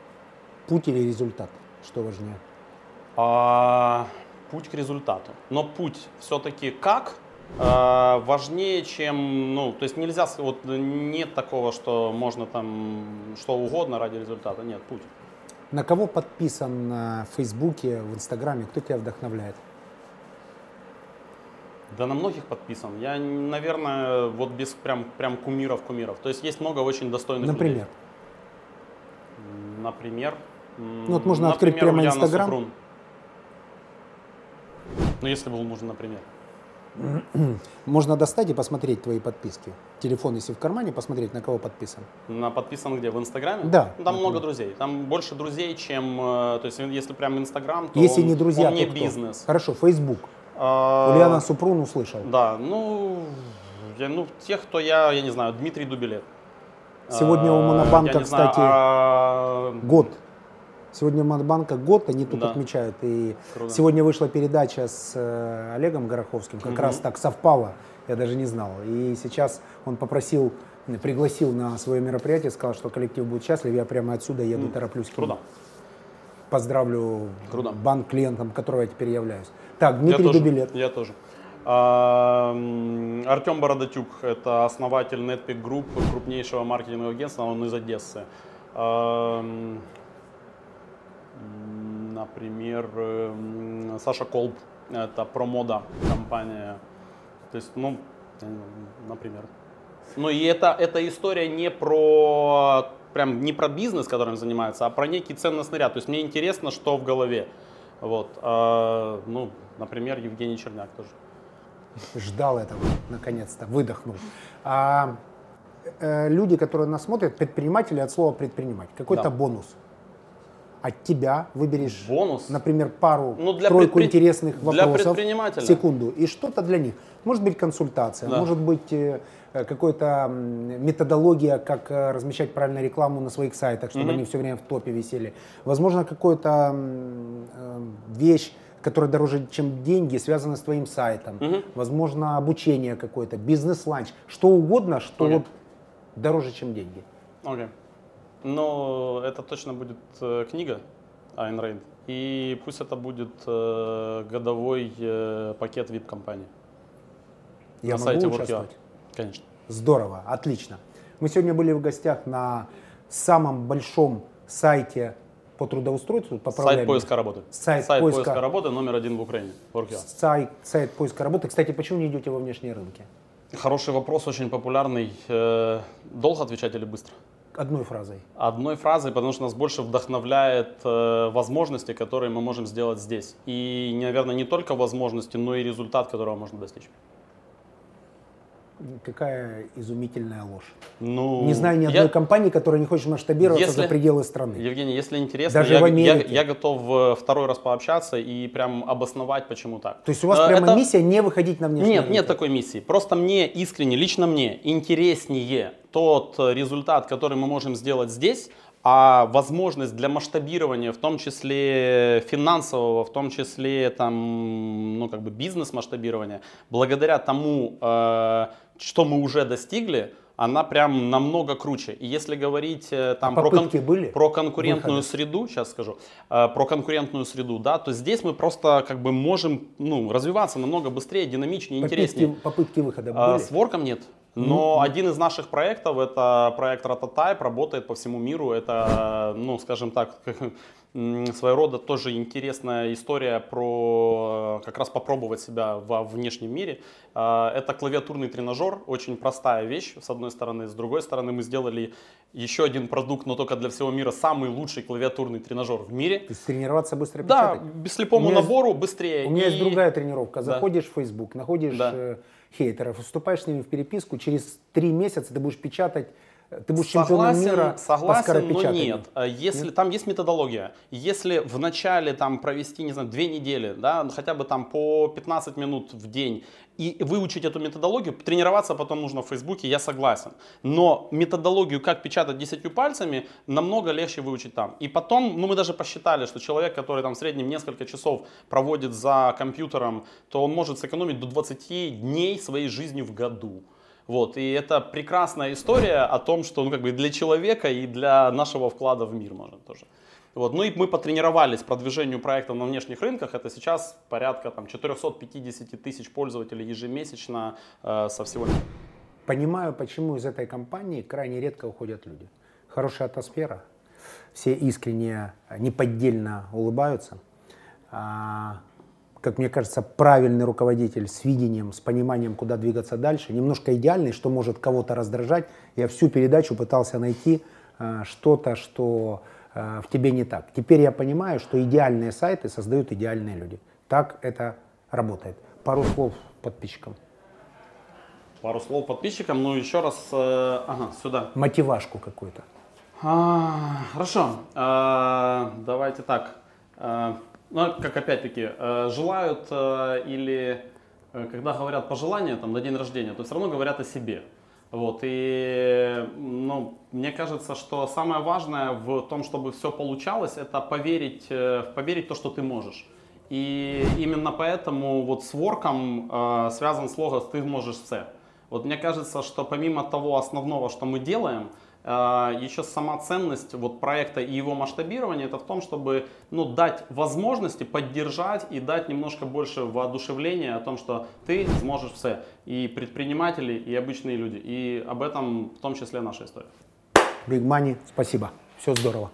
Путь или результат? Что важнее? А, путь к результату. Но путь все-таки как а, важнее, чем, ну, то есть нельзя, вот нет такого, что можно там что угодно ради результата. Нет, путь. На кого подписан на Фейсбуке, в Инстаграме? Кто тебя вдохновляет? Да на многих подписан. Я, наверное, вот без прям, прям кумиров кумиров. То есть есть много очень достойных Например? людей. Например? м, Ну, вот можно открыть например, прямо Ульяна Инстаграм. Ну, если был нужен, например. Можно достать и посмотреть твои подписки. Телефон, если в кармане, посмотреть, на кого подписан. На подписан где? В Инстаграме? Да. Там много друзей. Там больше друзей, чем... э, То есть, если прям Инстаграм, то Если он, не друзья, он не то кто? бизнес. Хорошо, Фейсбук. А, Ульяна Супрун услышал. Да, ну, я, ну, тех, кто я, я не знаю, Дмитрий Дубилет. Сегодня у А, Монобанка, я не знаю, кстати, а, Год. Сегодня у Монобанка год, они тут Да. отмечают. И Круто. сегодня вышла передача с э, Олегом Гороховским, как раз так совпало, я даже не знал. И сейчас он попросил, пригласил на свое мероприятие, сказал, что коллектив будет счастлив, я прямо отсюда еду, тороплюсь к нему. Круто. Поздравлю Круто. банк клиентом, которого я теперь являюсь. Так, Я Дмитрий тоже, Дубилет. Я тоже. А, Артем Бородатюк, это основатель Netpeak Group, крупнейшего маркетингового агентства, он из Одессы. Например, м, Саша Колб, это промода компания. То есть, ну, например. Ну и это, эта история не про прям не про бизнес, которым занимается, а про некий ценностный ряд. То есть мне интересно, что в голове. Вот. А, ну, например, Евгений Черняк тоже. Ждал этого, наконец-то, выдохнул. А, э, люди, которые нас смотрят, предприниматели от слова предпринимать. Какой-то Да. бонус. От тебя выберешь, Бонус? например, пару, Ну, для тройку предпри- интересных для вопросов. предпринимателя. Секунду. И что-то для них. Может быть консультация, Да. может быть э, э, какая-то методология, как э, размещать правильно рекламу на своих сайтах, чтобы Мгм. они все время в топе висели. Возможно, какая-то вещь, которая дороже, чем деньги, связана с твоим сайтом. Мгм. Возможно, обучение какое-то, бизнес-ланч, что угодно, что Окей. вот дороже, чем деньги. Окей. Но это точно будет э, книга Айн Рэйд. И пусть это будет э, годовой э, пакет VIP-компании. Я на могу сайте участвовать? WorkUA. Конечно. Здорово, отлично. Мы сегодня были в гостях на самом большом сайте по трудоустройству, Сайт поиска работы. Сайт поиска... поиска- работы номер один в Украине. WorkUA. Сайт, сайт поиска работы. Кстати, почему не идете во внешние рынки? Хороший вопрос, очень популярный. Долго отвечать или быстро? Одной фразой. Одной фразой, потому что нас больше вдохновляет э, возможности, которые мы можем сделать здесь. И, наверное, не только возможности, но и результат, которого можно достичь. Какая изумительная ложь. Ну, Не знаю ни одной я- компании, которая не хочет масштабироваться Если- за пределы страны. Евгений, если интересно, Даже я, в я- Америке. я готов э, второй раз пообщаться и прям обосновать, почему так. То есть у вас Э, прямо это- миссия не выходить на внешние Нет, рынки? нет такой миссии. Просто мне искренне, лично мне интереснее тот э, результат, который мы можем сделать здесь, а возможность для масштабирования, в том числе финансового, в том числе там, ну, как бы бизнес масштабирования, благодаря тому, э, что мы уже достигли, она прям намного круче. И если говорить э, там А про, кон- были? про конкурентную Выхода? среду, сейчас скажу, э, про конкурентную среду, да, то здесь мы просто как бы можем ну, развиваться намного быстрее, динамичнее, Попытки, интереснее. попытки выхода А, были? С ворком нет. Но один из наших проектов, это проект Rototype, работает по всему миру. Это, ну, скажем так, своего рода тоже интересная история про э, как раз попробовать себя во внешнем мире. А, Это клавиатурный тренажер, очень простая вещь, с одной стороны. С другой стороны, мы сделали еще один продукт, но только для всего мира, самый лучший клавиатурный тренажер в мире. То есть тренироваться быстро Да, печатать? без слепому У меня есть- набору быстрее. У меня есть И- другая тренировка. Да. Заходишь в Facebook, находишь Да. Хейтеров, вступаешь с ними в переписку, через три месяца ты будешь печатать, ты будешь чемпионом мира по согласен, но скоропечатанию. нет. А Если там есть методология, если в начале там провести, не знаю, две недели, да, хотя бы там по 15 минут в день и выучить эту методологию, тренироваться потом нужно в Фейсбуке, я согласен. Но методологию, как печатать десятью пальцами, намного легче выучить там. И потом, ну мы даже посчитали, что человек, который там в среднем несколько часов проводит за компьютером, то он может сэкономить до 20 дней своей жизни в году. Вот, и это прекрасная история о том, что ну, как бы для человека и для нашего вклада в мир можно тоже. Вот. Ну и мы потренировались продвижению проектов на внешних рынках. Это сейчас порядка там, 450 тысяч пользователей ежемесячно э, со всего мира. Понимаю, почему из этой компании крайне редко уходят люди. Хорошая атмосфера, все искренне, неподдельно улыбаются. А, как мне кажется, правильный руководитель с видением, с пониманием, куда двигаться дальше, немножко идеальный, что может кого-то раздражать. Я всю передачу пытался найти а, что-то, что в тебе не так. Теперь я понимаю, что идеальные сайты создают идеальные люди. Так это работает. Пару слов подписчикам. Пару слов подписчикам. Ну еще раз, э, ага, сюда. Мотивашку какую-то. А, хорошо, А, давайте так. А, ну, как опять-таки, э, желают э, или э, когда говорят пожелания там, на день рождения, то все равно говорят о себе. Вот, и ну, мне кажется, что самое важное в том, чтобы все получалось, это поверить, э, поверить в то, что ты можешь. И именно поэтому вот с ворком э, связан слоган «ты можешь все». Вот мне кажется, что помимо того основного, что мы делаем, еще сама ценность вот проекта и его масштабирования это в том, чтобы ну, дать возможности поддержать и дать немножко больше воодушевления о том, что ты сможешь все. И предприниматели, и обычные люди. И об этом в том числе наша история. Big Money, спасибо. Все здорово.